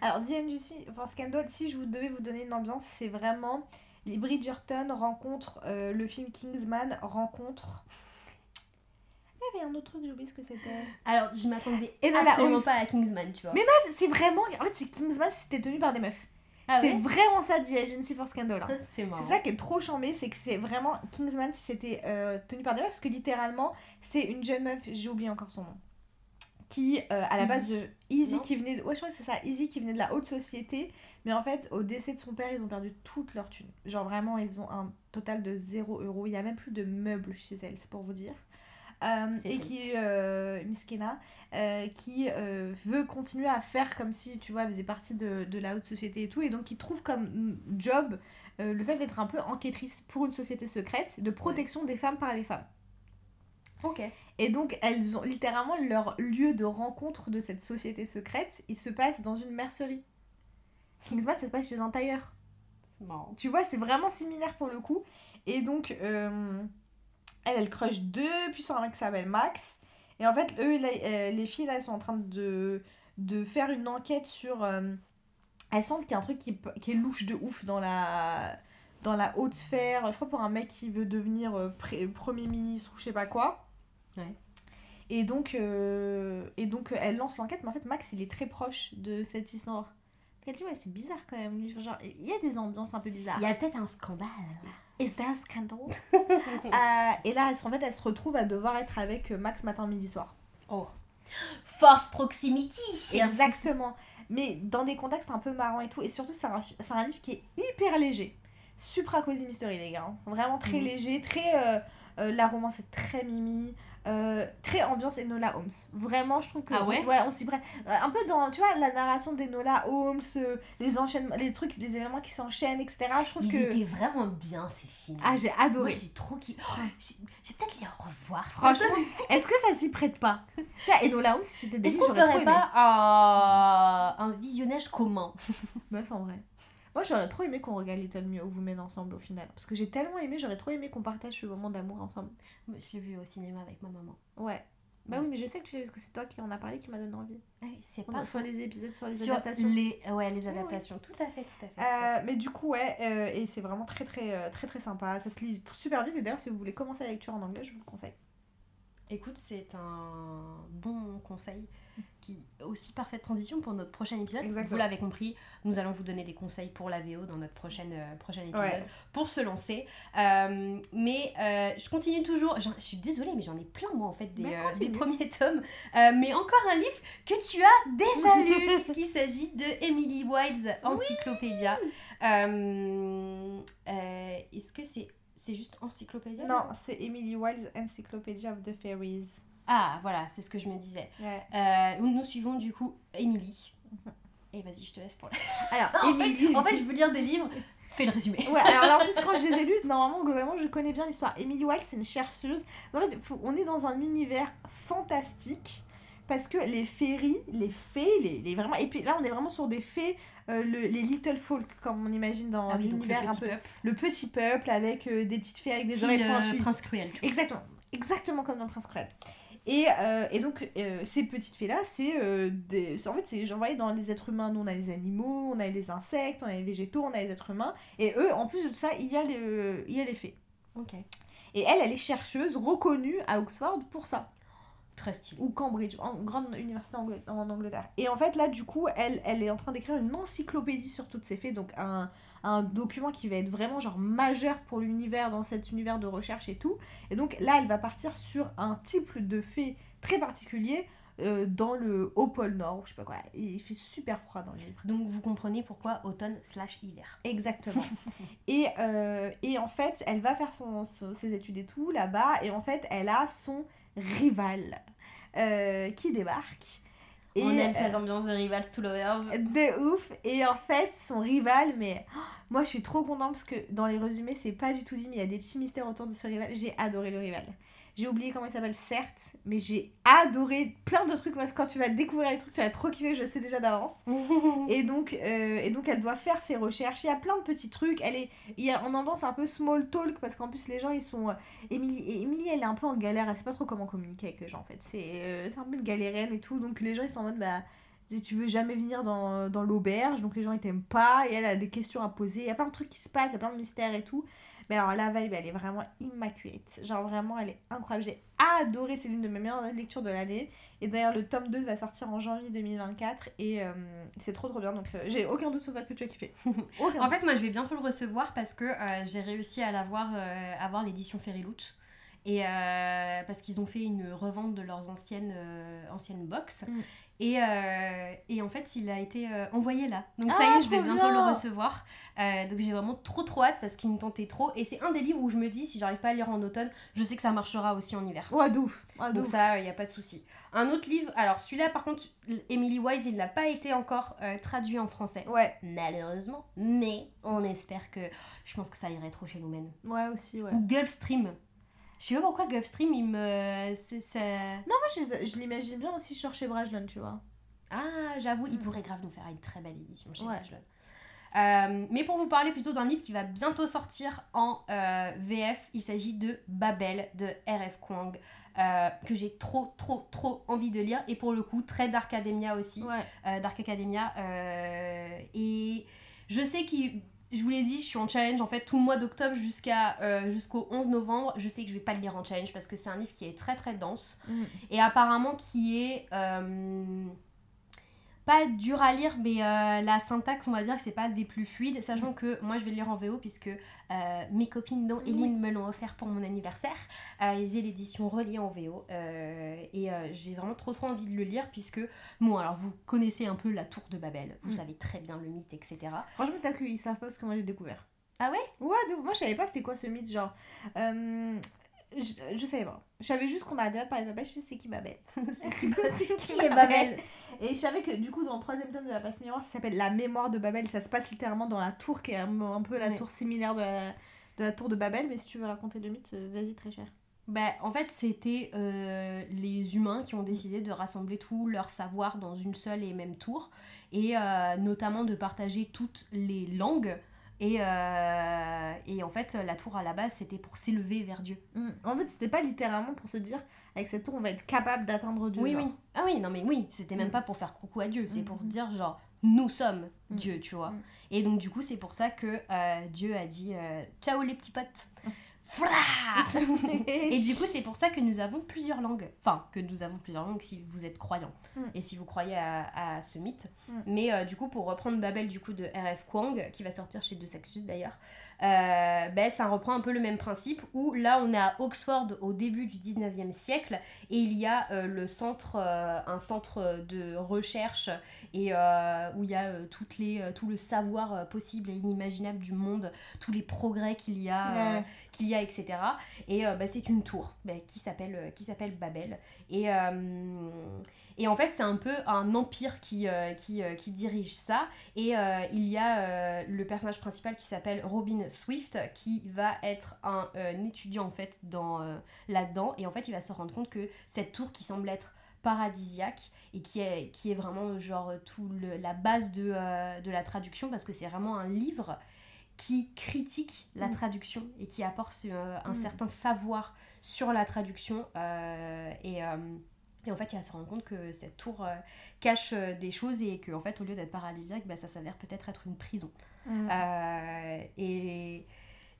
Alors, DNGC, for Scandal, si je vous devais vous donner une ambiance, c'est vraiment les Bridgerton rencontrent le film Kingsman rencontre. Il y avait un autre truc, j'ai oublié ce que c'était. Alors, je m'attendais absolument pas à Kingsman, tu vois. Mais C'est vraiment. En fait, c'est Kingsman, c'était tenu par des meufs. ah c'est ouais vraiment ça, The Agency for Scandal. hein. C'est ça qui est trop chambé, c'est que c'est vraiment Kingsman si c'était euh, tenu par des meufs, parce que littéralement, c'est une jeune meuf, j'ai oublié encore son nom, qui euh, à la base de Easy Non qui venait de, ouais je crois que c'est ça, Easy qui venait de la haute société, mais en fait au décès de son père ils ont perdu toute leur thune. Genre vraiment ils ont un total de 0 euros, il y a même plus de meubles chez elle, c'est pour vous dire. Euh, et triste. qui euh, Miskena euh, qui euh, veut continuer à faire comme si tu vois elle faisait partie de, de la haute société et tout et donc qui trouve comme mm, job euh, le fait d'être un peu enquêtrice pour une société secrète de protection des femmes par les femmes. Ok. Et donc elles ont littéralement leur lieu de rencontre de cette société secrète, il se passe dans une mercerie. Kingsman ça se passe chez un tailleur. C'est marrant. Tu vois, c'est vraiment similaire pour le coup. Et donc, euh, elle, elle crush depuis sur un mec qui s'appelle Max. Et en fait, eux, euh, les filles, là, elles sont en train de, de faire une enquête sur... euh, elles sentent qu'il y a un truc qui, qui est louche de ouf dans la, dans la haute sphère. Je crois pour un mec qui veut devenir euh, pré- Premier ministre ou je sais pas quoi. Ouais. Et donc, euh, et donc elle lance l'enquête, mais en fait, Max, il est très proche de cette histoire. Elle dit, ouais, c'est bizarre quand même. Genre, il y a des ambiances un peu bizarres. Il y a peut-être un scandale. Is there a scandal? Euh, Et là, en fait, elle se retrouve à devoir être avec euh, Max matin, midi, soir. Oh. Force proximity. Exactement. Mais dans des contextes un peu marrants et tout. Et surtout, c'est un, c'est un livre qui est hyper léger. Supra Cozy Mystery, les gars. hein. Vraiment très Mhm. léger, très. euh, Euh, la romance est très mimi. Euh, très ambiance Enola Holmes. Vraiment, je trouve que Ah on ouais on s'y prête. Euh, Un peu dans, tu vois, la narration d'Enola Holmes, euh, les enchaînements, les trucs, les événements qui s'enchaînent, etc. Je trouve Ils que. étaient vraiment bien ces films. Ah, j'ai Moi adoré. j'ai trop kiffé. Oh, j'ai j'ai peut-être les revoir. Franchement, est-ce que ça s'y prête pas? Tu vois, Enola Holmes, c'était des Est-ce qu'on ferait pas un, un visionnage commun? Meuf, en vrai. Moi, j'aurais trop aimé qu'on regarde Little Me Women ensemble au final. Parce que j'ai tellement aimé, j'aurais trop aimé qu'on partage ce moment d'amour ensemble. Je l'ai vu au cinéma avec ma maman. Ouais. Bah oui, mais je sais que tu l'as vu parce que c'est toi qui en as parlé qui m'a donné envie. Ah oui, c'est pas a soit les épisodes, soit les sur adaptations. les ouais les Ouais, adaptations. Tout à fait, tout à fait. tout à Euh, mais du coup, ouais, euh, et c'est vraiment très très, euh, très très sympa. Ça se lit super vite. Et d'ailleurs, si vous voulez commencer la lecture en anglais, je vous le conseille. Écoute, c'est un bon conseil qui aussi parfaite transition pour notre prochain épisode. Exactement. Vous l'avez compris, nous allons vous donner des conseils pour la VO dans notre prochaine, euh, prochain épisode Ouais. pour se lancer. Euh, mais euh, je continue toujours. Je suis désolée, mais j'en ai plein moi en fait des, premiers tomes. Mais encore un livre que tu as déjà lu, puisqu'il s'agit de Emily Wilde's Encyclopédia. Est-ce que c'est c'est juste Encyclopédia Non, c'est Emily Wilde's Encyclopedia of the Fairies. Ah, voilà, c'est ce que je me disais. Ouais. Euh, nous, suivons du coup Emily. Et vas-y, je te laisse pour la... Alors, en, fait, en fait, je veux lire des livres. Fais le résumé. Ouais, alors là, en plus, quand je les ai lus, normalement, globalement, je connais bien l'histoire. Emily Wilde, c'est une chercheuse. En fait, faut- on est dans un univers fantastique parce que les féeries, les fées, les, les vraiment. Et puis là, on est vraiment sur des fées, euh, le- les little folk, comme on imagine dans Ah oui, l'univers un petit peu. peuple. Le petit peuple avec euh, des petites fées avec des Style, oreilles euh, pointues. Prince Cruel, tu vois. Exactement, exactement comme dans Prince Cruel. Et, euh, et donc, euh, ces petites fées-là, c'est euh, des. En fait, c'est, j'en voyais dans les êtres humains, nous on a les animaux, on a les insectes, on a les végétaux, on a les êtres humains. Et eux, en plus de tout ça, il y a les, il y a les fées. Ok. Et elle, elle est chercheuse reconnue à Oxford pour ça. Très stylé. Ou Cambridge, en grande université en Angleterre. Et en fait, là, du coup, elle, elle est en train d'écrire une encyclopédie sur toutes ces fées, donc un, un document qui va être vraiment genre majeur pour l'univers, dans cet univers de recherche et tout. Et donc là, elle va partir sur un type de fées très particulier euh, dans le haut pôle Nord, je sais pas quoi. Et il fait super froid dans le livre. Donc vous comprenez pourquoi automne slash hiver. Exactement. et, euh, et en fait, elle va faire son, son- ses études et tout là-bas, et en fait, elle a son rival euh, qui débarque. Et, On aime euh, ces ambiances de Rivals to Lovers. de ouf. Et en fait, son rival, mais oh, moi je suis trop contente parce que dans les résumés, c'est pas du tout dit, mais il y a des petits mystères autour de ce rival. J'ai adoré le rival. J'ai oublié comment il s'appelle, certes, mais j'ai adoré plein de trucs. Quand tu vas découvrir les trucs, tu vas trop kiffer, je sais déjà d'avance. Et donc, euh, et donc elle doit faire ses recherches. Il y a plein de petits trucs. Elle est, il y a en ambiance un peu small talk parce qu'en plus les gens ils sont. euh, Émilie, Émilie elle est un peu en galère. Elle sait pas trop comment communiquer avec les gens en fait. C'est euh, un peu une galérienne et tout. Donc les gens ils sont en mode bah tu tu veux jamais venir dans, dans l'auberge. Donc les gens ils t'aiment pas. Et elle a des questions à poser. Il y a plein de trucs qui se passent. Il y a plein de mystères et tout. Mais alors la vibe elle est vraiment immaculate. Genre vraiment elle est incroyable. J'ai adoré. C'est l'une de mes meilleures lectures de l'année. Et d'ailleurs, le tome 2 va sortir en janvier 2024 et euh, c'est trop trop bien. Donc, euh, j'ai aucun doute sur le fait que tu as kiffé. Aucun En doute. fait, moi, je vais bientôt le recevoir parce que euh, j'ai réussi à l'avoir, avoir l'édition Fairyloot. Et euh, parce qu'ils ont fait une revente de leurs anciennes, euh, anciennes box. Mm. Et, euh, et en fait, il a été euh, envoyé là. Donc ça Ah, y est, je vais bientôt bien. le recevoir. Euh, donc j'ai vraiment trop trop hâte parce qu'il me tentait trop. Et c'est un des livres où je me dis, si j'arrive pas à lire en automne, je sais que ça marchera aussi en hiver. Ouais, de ouf. Ouais, Donc ça, il n'y a pas de souci. Un autre livre, alors celui-là par contre, Emily Wise, il n'a pas été encore traduit en français. Ouais, Malheureusement, mais on espère que. Je pense que ça irait trop chez nous, men. ouais aussi, ouais. Ou Gulfstream. Je sais pas pourquoi Gulfstream, il me. C'est. c'est- Moi, je, je l'imagine bien aussi sur chez Brajlon, tu vois. Ah, j'avoue, il Mm. pourrait grave nous faire une très belle édition chez Ouais. Brajlon. Euh, mais pour vous parler plutôt d'un livre qui va bientôt sortir en euh, VF, il s'agit de Babel de R.F. Kwang, euh, que j'ai trop, trop, trop envie de lire. Et pour le coup, très Dark Academia aussi. Ouais. euh, Dark Academia. et je sais que je vous l'ai dit, je suis en challenge en fait tout le mois d'octobre jusqu'à euh, jusqu'au 11 novembre. Je sais que je vais pas le lire en challenge parce que c'est un livre qui est très très dense Mm. et apparemment qui est euh, pas dur à lire, mais euh, la syntaxe, on va dire que c'est pas des plus fluides, sachant que moi je vais le lire en VO puisque euh, mes copines dont Eline me l'ont offert pour mon anniversaire. Euh, j'ai l'édition reliée en VO et j'ai vraiment trop trop envie de le lire puisque, bon, alors vous connaissez un peu la tour de Babel, vous Mm. savez très bien le mythe, etc. Franchement, peut-être qu'ils savent pas parce que moi j'ai découvert. Ah ouais? Ouais, ouf. Moi, je savais pas c'était quoi ce mythe, genre. Je, je savais pas. Je savais juste qu'on arrêtait pas de parler de Babel. Je sais c'est qui Babel. c'est qui, qui est Babel Et je savais que du coup, dans le troisième tome de la passe miroir, ça s'appelle La mémoire de Babel. Ça se passe littéralement dans la tour, qui est un, un peu la tour similaire de la, de la tour de Babel. Mais si tu veux raconter le mythe, euh, vas-y, très cher. Bah, en fait, c'était euh, les humains qui ont décidé de rassembler tout leur savoir dans une seule et même tour, et euh, notamment de partager toutes les langues. Et, euh, et en fait, la tour à la base, c'était pour s'élever vers Dieu. Mm. En fait, c'était pas littéralement pour se dire, avec cette tour, on va être capable d'atteindre Dieu. Oui, genre. oui. Ah oui, non, mais oui, c'était même Mm. pas pour faire coucou à Dieu, c'est pour mm. dire genre, nous sommes Mm. Dieu, tu vois. Et donc, du coup, c'est pour ça que euh, Dieu a dit euh, ciao les petits potes. Et du coup, c'est pour ça que nous avons plusieurs langues. Enfin, que nous avons plusieurs langues si vous êtes croyant Mm. et si vous croyez à, à ce mythe. Mm. Mais euh, du coup, pour reprendre Babel du coup de R.F. Kwang, qui va sortir chez De Saxus d'ailleurs, euh, ben, ça reprend un peu le même principe où là, on est à Oxford au début du 19e siècle et il y a euh, le centre, euh, un centre de recherche et où il y a toutes les, tout le savoir possible et inimaginable du monde, tous les progrès qu'il y a. Ouais. qu'il y a, etc. Et bah, c'est une tour bah, qui s'appelle qui s'appelle Babel. Et, et en fait, c'est un peu un empire qui, euh, qui, euh, qui dirige ça. Et euh, il y a le personnage principal qui s'appelle Robin Swift, qui va être un, étudiant en fait dans là-dedans. Et en fait, il va se rendre compte que cette tour qui semble être paradisiaque et qui est, qui est vraiment genre tout le- la base de, euh, de la traduction parce que c'est vraiment un livre qui critique la Mm. traduction et qui apporte euh, un Mm. certain savoir sur la traduction euh, et, et en fait il va se rendre compte que cette tour euh, cache euh, des choses et que en fait au lieu d'être paradisiaque bah, ça s'avère peut-être être une prison Mm. Euh, et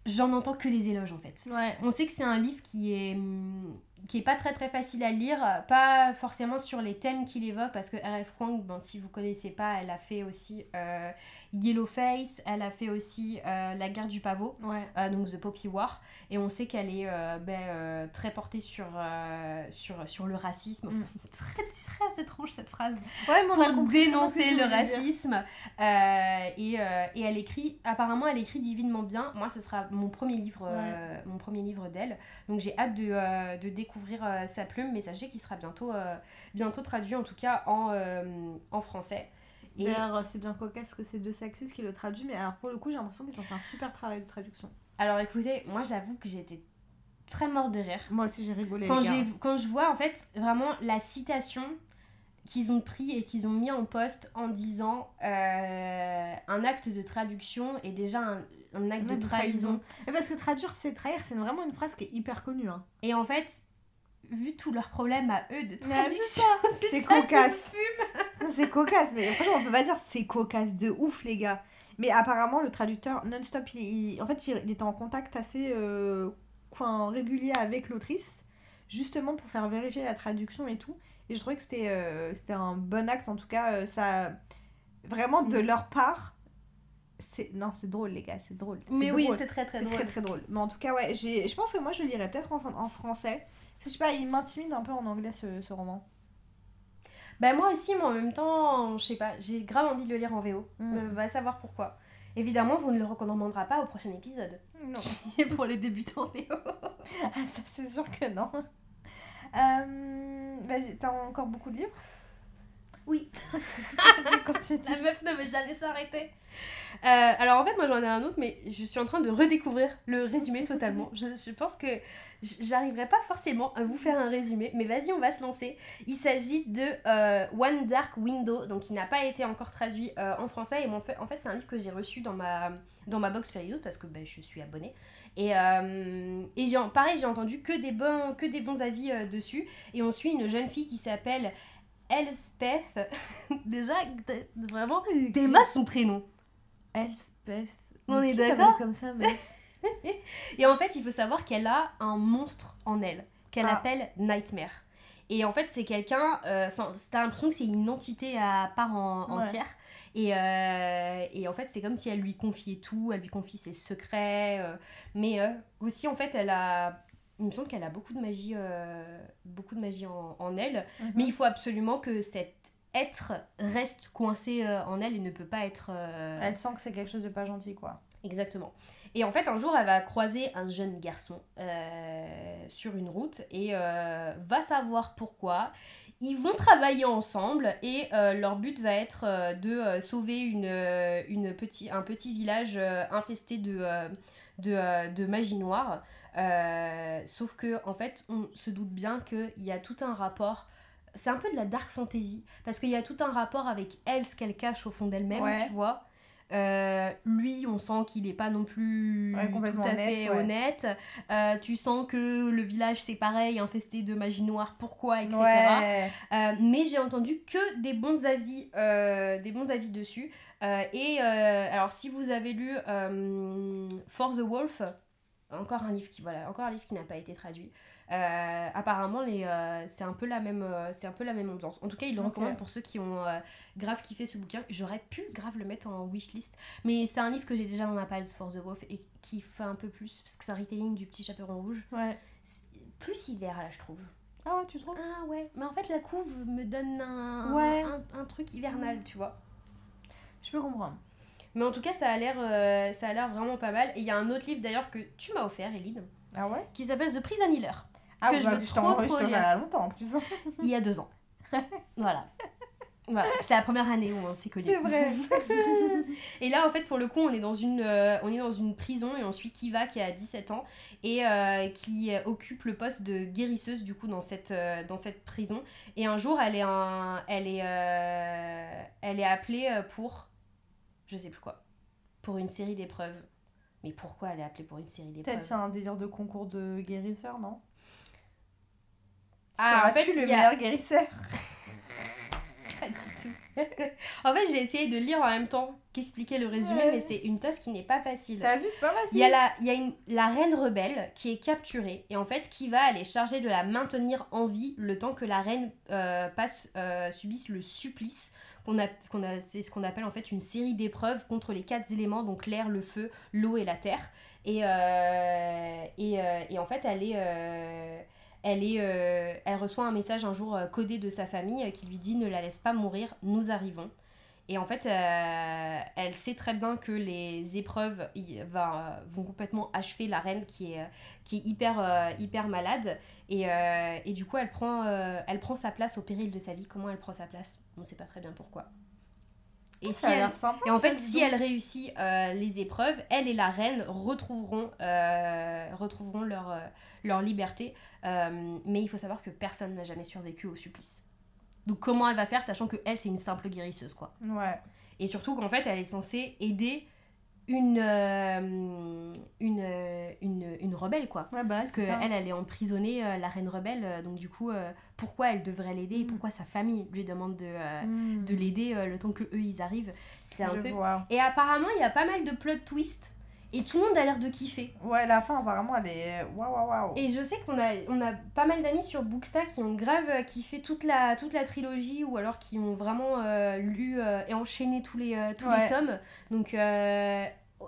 j'en entends que des éloges en fait Ouais. on sait que c'est un livre qui est hum, qui est pas très très facile à lire, pas forcément sur les thèmes qu'il évoque parce que R.F. Kwang, ben, si vous connaissez pas, elle a fait aussi euh, Yellowface, elle a fait aussi euh, La guerre du pavot, Ouais. euh, donc The Poppy War, et on sait qu'elle est euh, ben, euh, très portée sur, euh, sur, sur le racisme. Mm. très très étrange cette phrase Ouais, mais on a pour compris que dénoncer le racisme. Euh, et, euh, et elle écrit, apparemment, elle écrit divinement bien. Moi, ce sera mon premier livre, euh, mon premier livre d'elle. Donc j'ai hâte de, euh, de découvrir euh, sa plume, mais sachez qu'il sera bientôt, euh, bientôt traduit, en tout cas en, euh, en français. Et D'ailleurs, c'est bien cocasse que c'est De Saxus qui le traduit, mais alors pour le coup, j'ai l'impression qu'ils ont fait un super travail de traduction. alors écoutez, moi j'avoue que j'étais très morte de rire. Moi aussi, j'ai rigolé. Quand, j'ai, quand je vois en fait vraiment la citation qu'ils ont pris et qu'ils ont mis en poste en disant euh, un acte de traduction est déjà un, un acte de trahison. Parce que traduire, c'est trahir, c'est vraiment une phrase qui est hyper connue. Hein. Et en fait, vu tous leurs problèmes à eux de c'est traduction, C'est cocasse. C'est cocasse, mais franchement, on peut pas dire c'est cocasse de ouf, les gars. Mais apparemment, le traducteur non-stop, il, il- en fait, il, il était en contact assez euh, régulier avec l'autrice, justement pour faire vérifier la traduction et tout. Et je trouvais que c'était euh, c'était un bon acte, en tout cas, euh, ça. Vraiment, de Mm. leur part. c'est Non, c'est drôle, les gars, c'est drôle. Mais C'est oui, c'est très très C'est drôle. très très drôle. Mais en tout cas, ouais, je pense que moi je lirais peut-être en, en français. Je sais pas, il m'intimide un peu en anglais ce, ce roman. Bah moi aussi, mais en même temps, je sais pas, j'ai grave envie de le lire en VO. Mm. On va savoir pourquoi. Évidemment, vous ne le recommandera pas au prochain épisode. Non. pour les débutants VO. Ah, ça c'est sûr que non. Euh, Vas-y, t'as encore beaucoup de livres? Oui. La meuf ne veut jamais s'arrêter. Euh, alors en fait, moi j'en ai un autre, mais je suis en train de redécouvrir le résumé totalement. Je, je pense que j'arriverai pas forcément à vous faire un résumé, mais vas-y, on va se lancer. Il s'agit de euh, One Dark Window, donc il n'a pas été encore traduit euh, en français. Et en fait, en fait c'est un livre que j'ai reçu dans ma, dans ma box Fairy parce que ben, je suis abonnée. Et, et j'ai, pareil, j'ai entendu que des bons, que des bons avis dessus. Et on suit une jeune fille qui s'appelle Elspeth. Déjà, vraiment, t'aimas son prénom. Elspeth. On est d'accord comme ça, mais... Et en fait, il faut savoir qu'elle a un monstre en elle, qu'elle Ah. appelle Nightmare. Et en fait, c'est quelqu'un. euh, Enfin, t'as l'impression que c'est une entité à part en, Ouais. entière. Et, euh, et en fait, c'est comme si elle lui confiait tout, elle lui confie ses secrets. euh, mais euh, aussi, en fait, elle a. Il me semble qu'elle a beaucoup de magie, euh, beaucoup de magie en, en elle. Mhm. Mais il faut absolument que cet être reste coincé euh, en elle et ne peut pas être. euh, Elle sent que c'est quelque chose de pas gentil, quoi. Exactement. Et en fait, un jour, elle va croiser un jeune garçon euh, sur une route et euh, va savoir pourquoi. Ils vont travailler ensemble et euh, leur but va être de sauver une, une petit, un petit village infesté de, de, de magie noire. Sauf que, en fait, on se doute bien qu'il y a tout un rapport. C'est un peu de la dark fantasy parce qu'il y a tout un rapport avec elle, ce qu'elle cache au fond d'elle-même, Ouais. tu vois. Euh, lui, on sent qu'il n'est pas non plus Ouais, tout à honnête, fait ouais. honnête. Euh, tu sens que le village, c'est pareil, infesté de magie noire, pourquoi, etc. Euh, mais j'ai entendu que des bons avis, des bons avis dessus. Et alors, si vous avez lu For the Wolf, encore un livre qui voilà, encore un livre qui n'a pas été traduit. Euh, apparemment, les, euh, c'est un peu la même, euh, c'est un peu la même ambiance. En tout cas, il le recommande pour ceux qui ont grave kiffé ce bouquin. J'aurais pu grave le mettre en wishlist, mais c'est un livre que j'ai déjà dans ma pile, For the Wolf, et qui fait un peu plus parce que c'est un retelling du Petit Chaperon Rouge. Ouais. Plus hiver là, je trouve. Ah ouais, tu trouves? Ah ouais, mais en fait la couve me donne un, Ouais. un, un truc hivernal, tu vois. Je peux comprendre. Mais en tout cas, ça a l'air ça a l'air vraiment pas mal. Et il y a un autre livre d'ailleurs que tu m'as offert, Eline, Ah ouais? qui s'appelle The Prison Healer, Ah Que ouais, je bah, veux trop, trop lire. il y a longtemps en plus. il y a deux ans. voilà. Voilà, c'était la première année où on s'est connus. C'est vrai. Et là, en fait, pour le coup, on est dans une, euh, on est dans une prison et on suit Kiva qui a 17 ans et euh, qui occupe le poste de guérisseuse du coup dans cette, euh, dans cette prison. Et un jour, elle est, un, elle est, elle est appelée pour, je sais plus quoi, pour une série d'épreuves. Mais pourquoi elle est appelée pour une série Peut-être d'épreuves? c'est un délire de concours de guérisseur, non? Ah, en fait, le a- meilleur guérisseur Pas du tout. en fait, j'ai essayé de lire en même temps qu'expliquer le résumé, Ouais. mais c'est une tâche qui n'est pas facile. T'as vu, c'est pas facile. Il y a, la, il y a une, la reine rebelle qui est capturée et en fait qui va elle est chargée de la maintenir en vie le temps que la reine euh, passe, euh, subisse le supplice. Qu'on a, qu'on a, c'est ce qu'on appelle en fait une série d'épreuves contre les quatre éléments, donc l'air, le feu, l'eau et la terre. Et, euh, et, euh, et en fait elle est... elle, est, euh, elle reçoit un message un jour euh, codé de sa famille euh, qui lui dit ne la laisse pas mourir, nous arrivons. Et en fait, elle sait très bien que les épreuves vont complètement achever la reine qui est, qui est hyper, hyper malade. Et, et du coup, elle prend, elle prend sa place au péril de sa vie. Comment elle prend sa place? On ne sait pas très bien pourquoi. Et, si Ça a elle, l'air sympa. et en fait, si elle réussit euh, les épreuves, elle et la reine retrouveront, euh, retrouveront leur, euh, leur liberté. Mais il faut savoir que personne n'a jamais survécu au supplice. Donc comment elle va faire, sachant que elle, c'est une simple guérisseuse, quoi. Ouais. Et surtout qu'en fait, elle est censée aider une, euh, une, euh, une, une rebelle, quoi. Ouais, bah, Parce qu'elle, elle est emprisonnée, euh, la reine rebelle. euh, donc du coup, pourquoi elle devrait l'aider et Mm. pourquoi sa famille lui demande de, Hmm. de l'aider le temps que eux ils arrivent? C'est un Je peu... vois. Et apparemment, il y a pas mal de plot twists. Et tout le monde a l'air de kiffer. Ouais, la fin, apparemment, elle est. Waouh, waouh, waouh. Et je sais qu'on a, on a pas mal d'amis sur Booksta qui ont grave euh, kiffé toute la, toute la trilogie ou alors qui ont vraiment euh, lu euh, et enchaîné tous les, euh, tous les tomes. Donc,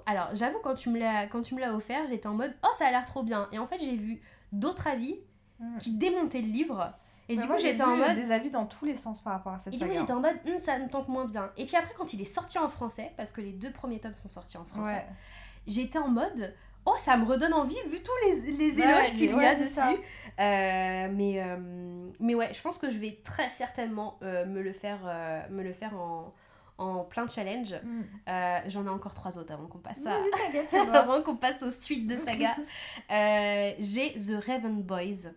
alors j'avoue, quand tu me l'as quand tu me l'as offert, j'étais en mode oh, ça a l'air trop bien. Et en fait, j'ai vu d'autres avis Mm. qui démontaient le livre. Et Mais du moi, coup, j'étais en mode. des avis dans tous les sens par rapport à cette Et du coup, j'étais en mode, Hum, ça me tente moins bien. Et puis après, quand il est sorti en français, parce que les deux premiers tomes sont sortis en français, Ouais. J'étais en mode oh ça me redonne envie vu tous les, les éloges ouais, qu'il y a dessus ça. Euh, mais euh, mais ouais je pense que je vais très certainement euh, me le faire me le faire en en plein challenge Mm. J'en ai encore trois autres avant qu'on passe à ça avant qu'on passe aux suites de saga j'ai The Raven Boys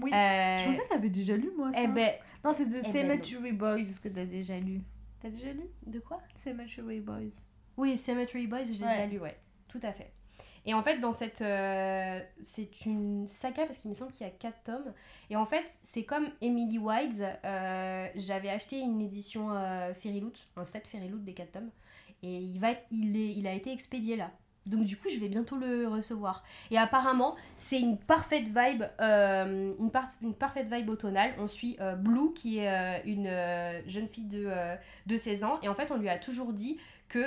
Oui. Je pensais que t'avais déjà lu, moi, ça. eh ben Non, c'est de ben Cemetery Boys que t'as déjà lu. T'as déjà lu? De quoi? Cemetery Boys. Oui, Cemetery Boys, j'ai Ouais. déjà lu, ouais. Tout à fait. Et en fait, dans cette. euh, c'est une saga parce qu'il me semble qu'il y a 4 tomes. Et en fait, c'est comme Emily Wilds. euh, J'avais acheté une édition euh, Fairy Loot, un set Fairy Loot des 4 tomes. Et il, a été expédié là. Donc du coup, je vais bientôt le recevoir. Et apparemment, c'est une parfaite vibe, euh, une, par- une parfaite vibe automnale. On suit Blue, qui est une jeune fille de, de 16 ans. Et en fait, on lui a toujours dit que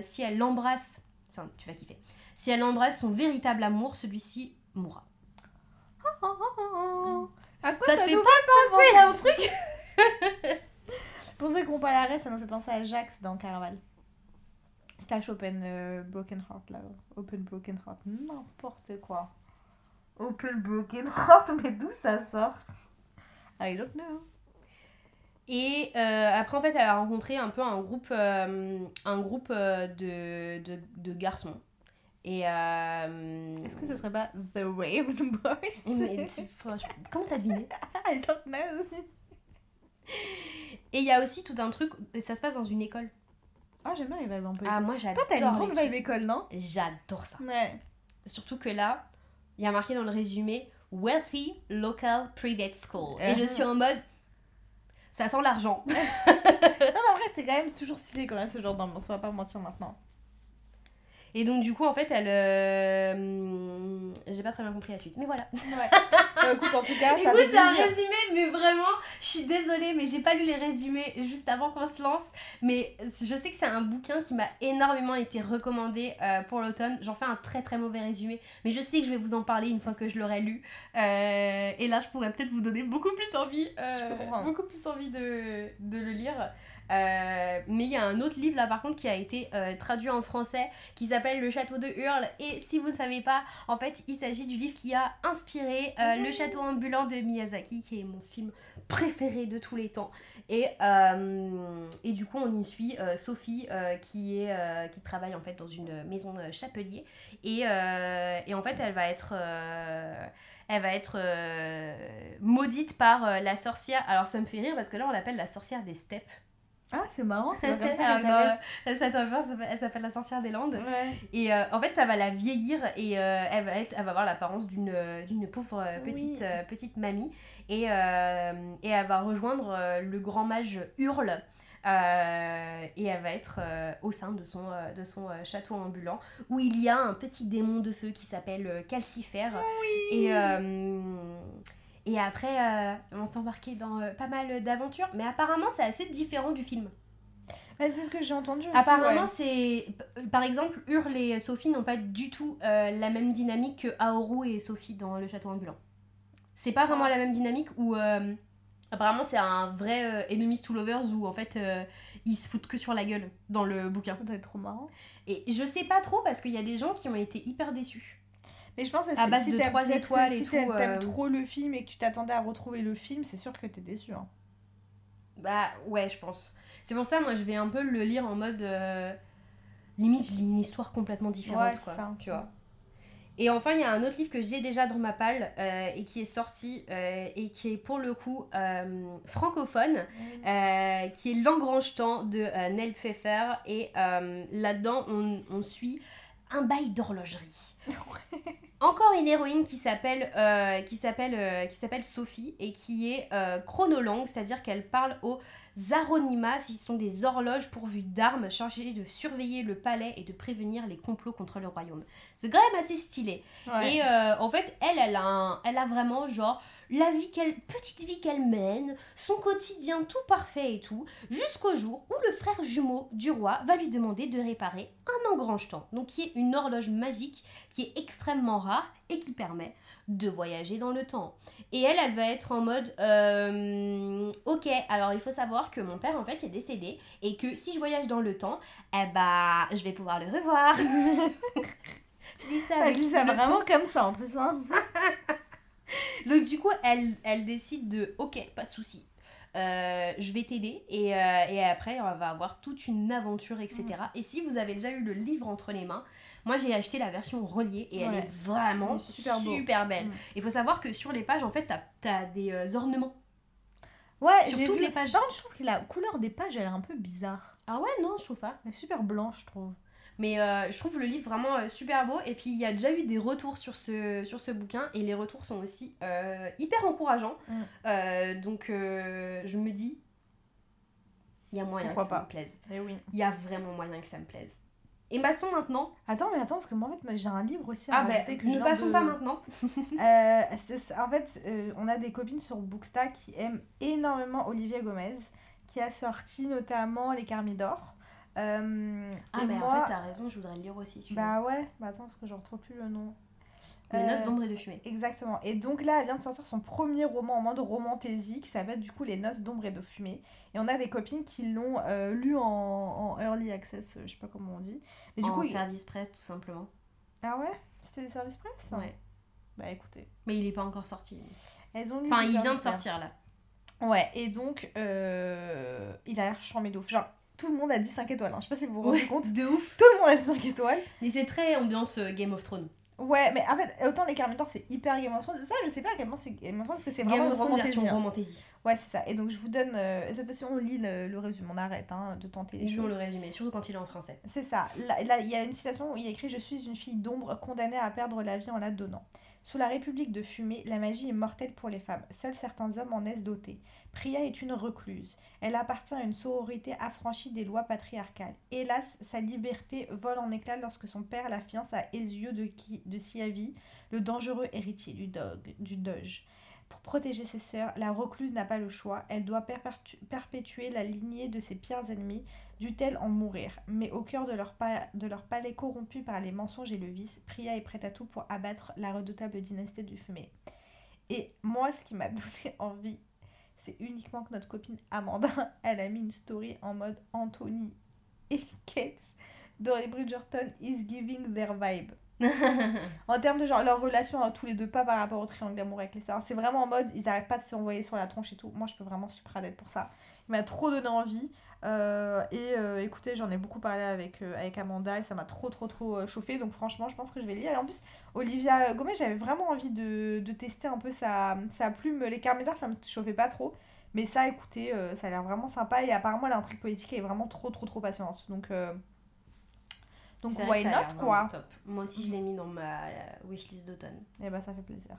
si elle l'embrasse, ça, tu vas kiffer, si elle embrasse son véritable amour, celui-ci mourra. À quoi Ça te fait pas penser à un truc Pour ceux qui n'ont pas l'arrêt, ça nous fait penser à Jax dans Caraval. Slash Open euh, Broken Heart, là. Open Broken Heart, n'importe quoi. Open Broken Heart, mais d'où ça sort? I don't know. Et euh, après, en fait, elle a rencontré un peu un groupe, euh, un groupe euh, de, de, de garçons. Et. euh, Est-ce que ce serait pas The Raven Boys? Mais tu- franchement, Comment t'as deviné? I don't know. Et il y a aussi tout un truc, ça se passe dans une école. Ah, j'aime bien les vibes un peu. Ah, moi Toi, j'adore. t'as une grande vibe école, non? J'adore ça. Ouais. Surtout que là, il y a marqué dans le résumé Wealthy Local Private School. Et je suis en mode. Ça sent l'argent. Non, mais en vrai, c'est quand même toujours stylé quand même ce genre d'ambiance, on va pas mentir maintenant. Et donc, du coup, en fait, elle. euh, J'ai pas très bien compris la suite. Mais voilà. Ouais. Euh, écoute, en tout cas, ça Écoute, c'est un résumé, mais vraiment, je suis désolée, mais j'ai pas lu les résumés juste avant qu'on se lance. Mais je sais que c'est un bouquin qui m'a énormément été recommandé euh, pour l'automne. J'en fais un très très mauvais résumé, mais je sais que je vais vous en parler une fois que je l'aurai lu. Euh, et là, je pourrais peut-être vous donner beaucoup plus envie, beaucoup plus envie de, de le lire. Euh, mais il y a un autre livre là par contre qui a été euh, traduit en français qui s'appelle Le Château de Hurle et si vous ne savez pas en fait il s'agit du livre qui a inspiré euh, Le Château ambulant de Miyazaki qui est mon film préféré de tous les temps et, et du coup on y suit Sophie qui, est, qui travaille en fait dans une maison euh, chapelier et, et en fait elle va être... elle va être euh, maudite par euh, la sorcière. Alors ça me fait rire parce que là on l'appelle la sorcière des steppes. Ah, c'est marrant, c'est comme ça Alors dans, s'appelle. le château elle s'appelle la sorcière des Landes. Ouais. Et euh, en fait, ça va la vieillir et euh, elle, va être, elle va avoir l'apparence d'une euh, d'une pauvre petite, Oui. euh, petite mamie. Et, et elle va rejoindre le grand mage Hurle. euh, et elle va être euh, au sein de son, euh, de son château ambulant où il y a un petit démon de feu qui s'appelle Calcifère. Et, euh, et après, euh, on s'est embarqué dans euh, pas mal d'aventures. Mais apparemment, c'est assez différent du film. Ouais, c'est ce que j'ai entendu aussi. Apparemment, ouais. c'est. Par exemple, Hurle et Sophie n'ont pas du tout euh, la même dynamique que Aoru et Sophie dans le château ambulant. C'est pas vraiment la même dynamique où. euh, apparemment, c'est un vrai Enemies to Lovers où en fait ils se foutent que sur la gueule dans le bouquin. Ça doit être trop marrant. Et je sais pas trop parce qu'il y a des gens qui ont été hyper déçus. Mais je pense que À si- base si de trois étoiles et si tout, t'aimes t'aimes euh, trop le film et que tu t'attendais à retrouver le film, c'est sûr que t'es déçu. Hein. Bah ouais, je pense. C'est pour ça, moi, je vais un peu le lire en mode. euh, Limite, je lis une histoire complètement différente, Ouais, c'est quoi. ça. Tu vois. Et enfin, il y a un autre livre que j'ai déjà dans ma palle euh, et qui est sorti euh, et qui est pour le coup euh, francophone, euh, qui est L'Engrange-Temps de euh, Nell Pfeffer. Et euh, là-dedans, on, on suit un bail d'horlogerie. Encore une héroïne qui s'appelle euh, qui s'appelle euh, qui s'appelle Sophie et qui est euh, chronolangue, c'est-à-dire qu'elle parle aux Zaronimas, qui sont des horloges pourvues d'armes chargées de surveiller le palais et de prévenir les complots contre le royaume. C'est quand même assez stylé. Ouais. Et euh, en fait, elle, elle a, un- elle a vraiment genre la vie qu'elle, petite vie qu'elle mène, son quotidien tout parfait et tout, jusqu'au jour où le frère jumeau du roi va lui demander de réparer un engrange-temps, donc qui est une horloge magique qui est extrêmement rare et qui permet de voyager dans le temps. Et elle, elle va être en mode euh, ok, alors il faut savoir que mon père en fait est décédé et que si je voyage dans le temps, eh bah je vais pouvoir le revoir. je dis ça Elle dit ça vraiment comme ça en plus. Hein. donc du coup, elle, elle décide de, ok, pas de souci, euh, je vais t'aider et, euh, et après on va avoir toute une aventure, etc. Et si vous avez déjà eu le livre entre les mains, moi j'ai acheté la version reliée et elle est vraiment est super super, beau. belle. Mm. Il faut savoir que sur les pages, en fait, t'as as des euh, ornements. Ouais, Sur toutes vu. les pages. Par contre, je trouve que la couleur des pages, elle est un peu bizarre. Ah ouais, non, je trouve pas. Elle est super blanche, je trouve. Mais euh, je trouve le livre vraiment euh, super beau. Et puis il y a déjà eu des retours sur ce, sur ce bouquin. Et les retours sont aussi euh, hyper encourageants. Mm. Donc je me dis, il y a moyen Pourquoi que ça pas. me plaise. Eh oui. Il y a vraiment moyen que ça me plaise. Et passons maintenant. Attends, mais attends, parce que moi, en fait, j'ai un livre aussi à Ah rajouter que je ne passons de- pas maintenant. Euh, en fait, euh, on a des copines sur Booksta qui aiment énormément Olivia Gomez, qui a sorti notamment Les Carmidor. Euh, Ah mais moi, en fait t'as raison, je voudrais le lire aussi celui-là. Bah ouais, bah attends, parce que je retrouve plus le nom. Les noces Euh, d'ombre et de fumée. Exactement. Et donc là, elle vient de sortir son premier roman en mode romantaisie qui s'appelle du coup Les Noces d'ombre et de fumée. Et on a des copines qui l'ont euh, lu en, en early access, euh, je sais pas comment on dit. Et du en coup, il- service presse, tout simplement. ah ouais? C'était des services presse? Ouais. Bah écoutez. Mais il est pas encore sorti. Elles ont lu Enfin, il vient de sortir là. Ouais, et donc, euh, il a l'air chambé de ouf. Genre, tout le monde a dit 5 étoiles. hein. Je sais pas si vous vous rendez compte. De ouf. Tout le monde a dit 5 étoiles. Mais c'est très ambiance Game of Thrones. Ouais, mais en fait, autant les Carmintors, c'est hyper Game of Thrones. Ça, je sais pas à quel point c'est Game of Thrones parce que c'est vraiment une romantaisie. hein. Ouais, c'est ça. Et donc, je vous donne. euh, cette fois-ci, on lit le, le résumé. On arrête hein, de tenter les Lisons le résumé, surtout quand il est en français. C'est ça. Là, là, il y a une citation où il y a écrit Je suis une fille d'ombre condamnée à perdre la vie en la donnant. Sous la République de fumée, la magie est mortelle pour les femmes. Seuls certains hommes en naissent dotés. Priya est une recluse. Elle appartient à une sororité affranchie des lois patriarcales. Hélas, sa liberté vole en éclats lorsque son père la fiance à Ezio de, de Siavi, le dangereux héritier du, dog, du Doge. Pour protéger ses sœurs, la recluse n'a pas le choix. Elle doit perpétu- perpétuer la lignée de ses pires ennemis, dût-elle en mourir. Mais au cœur de leur, de leur palais corrompu par les mensonges et le vice, Priya est prête à tout pour abattre la redoutable dynastie du fumé. Et moi, ce qui m'a donné envie, c'est uniquement que notre copine Amanda, elle a mis une story en mode Anthony et Kate dans les Bridgerton is giving their vibe. En termes de genre leur relation à tous les deux, pas par rapport au triangle d'amour avec les sœurs. C'est vraiment en mode, ils arrêtent pas de s'envoyer sur la tronche et tout. Moi, je peux vraiment super d'être pour ça. M'a trop donné envie. Euh, et euh, écoutez, j'en ai beaucoup parlé avec, euh, avec Amanda et ça m'a trop, trop, trop chauffé. Donc, franchement, je pense que je vais lire. Et en plus, Olivia Gomez, j'avais vraiment envie de, de tester un peu sa, sa plume. Les Carméters, ça me chauffait pas trop. Mais ça, écoutez, ça a l'air vraiment sympa. Et apparemment, l'intrigue politique est vraiment trop, trop, trop passionnante. Donc, donc why not, quoi top. Moi aussi, je l'ai mis dans ma wishlist d'automne. Et bah, ça fait plaisir.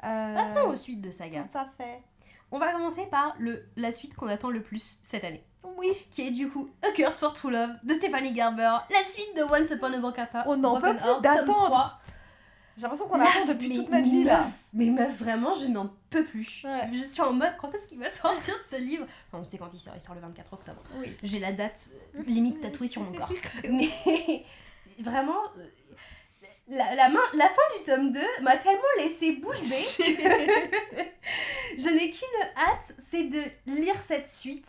Passons aux suites de saga. Ça fait. On va commencer par le, la suite qu'on attend le plus cette année. Oui. Qui est du coup A Curse for True Love de Stephanie Gerber. La suite de Once Upon a Heart. On n'en peut plus d'attendre. 3. J'ai l'impression qu'on attend depuis mais toute notre vie là. Mais meuf, vraiment, je n'en peux plus. Ouais. Je suis en mode, quand est-ce qu'il va sortir ce livre? Enfin, on sait quand il sort, il sort le 24 octobre. Oui. J'ai la date limite tatouée sur mon corps. Mais vraiment, euh, la, la, main, la fin du tome 2 m'a tellement laissé bouche bée. je n'ai qu'une hâte, c'est de lire cette suite.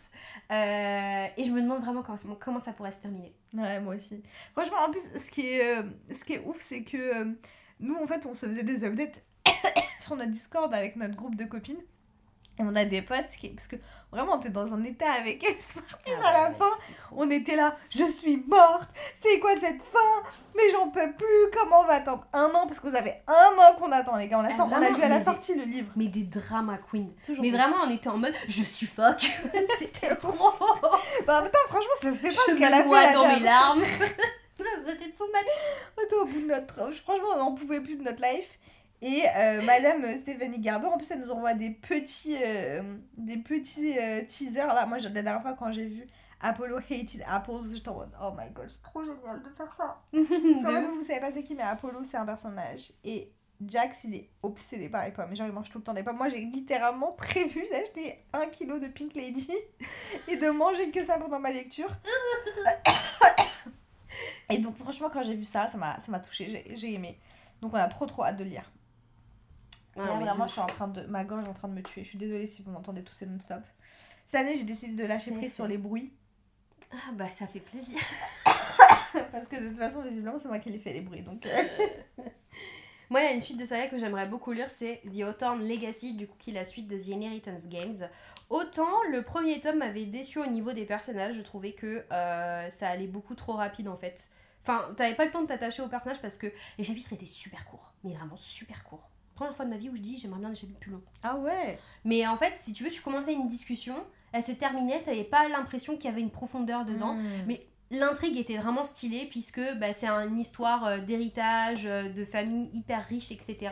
Euh, et je me demande vraiment comment, comment ça pourrait se terminer. Ouais, moi aussi. Franchement, en plus, ce qui est, euh, ce qui est ouf, c'est que euh, nous, en fait, on se faisait des updates sur notre Discord avec notre groupe de copines. Et on a des potes qui. Parce que vraiment, on était dans un état avec eux, Smarties à la fin. On était là, je suis morte, c'est quoi cette fin? Mais j'en peux plus, comment on va attendre un an Parce que vous avez un an qu'on attend, les gars. On a, Ah, sort- lu à la sortie le livre. Mais des drama queens. Toujours Mais plus. vraiment, on était en mode je suffoque. C'était trop. Bah, temps, franchement, ça se fait pas je me la dans dame. mes larmes. C'était tout match. Toi, au bout de notre... Franchement, on n'en pouvait plus de notre life. Et euh, Madame Stéphanie Garber, en plus, elle nous envoie des petits, euh, des petits euh, teasers. Là, moi, la dernière fois, quand j'ai vu Apollo Hated Apples, j'étais en mode Oh my god, c'est trop génial de faire ça. Que vous savez pas c'est qui, mais Apollo, c'est un personnage. Et Jax, il est obsédé par les pommes. Genre, il mange tout le temps des pommes. Moi, j'ai littéralement prévu d'acheter un kilo de Pink Lady et de manger que ça pendant ma lecture. Et donc, franchement, quand j'ai vu ça, ça m'a touché. J'ai- J'ai aimé. Donc, on a trop, trop hâte de lire. Ah, Là, vraiment, je suis en train de. Ma gorge est en train de me tuer. Je suis désolée si vous m'entendez tousser non-stop. Cette année, j'ai décidé de lâcher prise sur les bruits. Ah bah ça fait plaisir. Parce que de toute façon, visiblement, c'est moi qui les fait les bruits. Donc, euh, Moi, il y a une suite de saga que j'aimerais beaucoup lire, c'est The Hawthorne Legacy, du coup, qui est la suite de The Inheritance Games. Autant le premier tome m'avait déçu au niveau des personnages, je trouvais que euh, ça allait beaucoup trop rapide en fait. Enfin, t'avais pas le temps de t'attacher aux personnages parce que les chapitres étaient super courts, mais vraiment super courts. Première fois de ma vie où je dis j'aimerais bien des chapitres plus longs. Ah ouais Mais en fait, si tu veux, tu commençais une discussion, elle se terminait, t'avais pas l'impression qu'il y avait une profondeur dedans. Mm. Mais l'intrigue était vraiment stylée puisque bah, c'est un- une histoire euh, d'héritage, euh, de famille hyper riche, etc.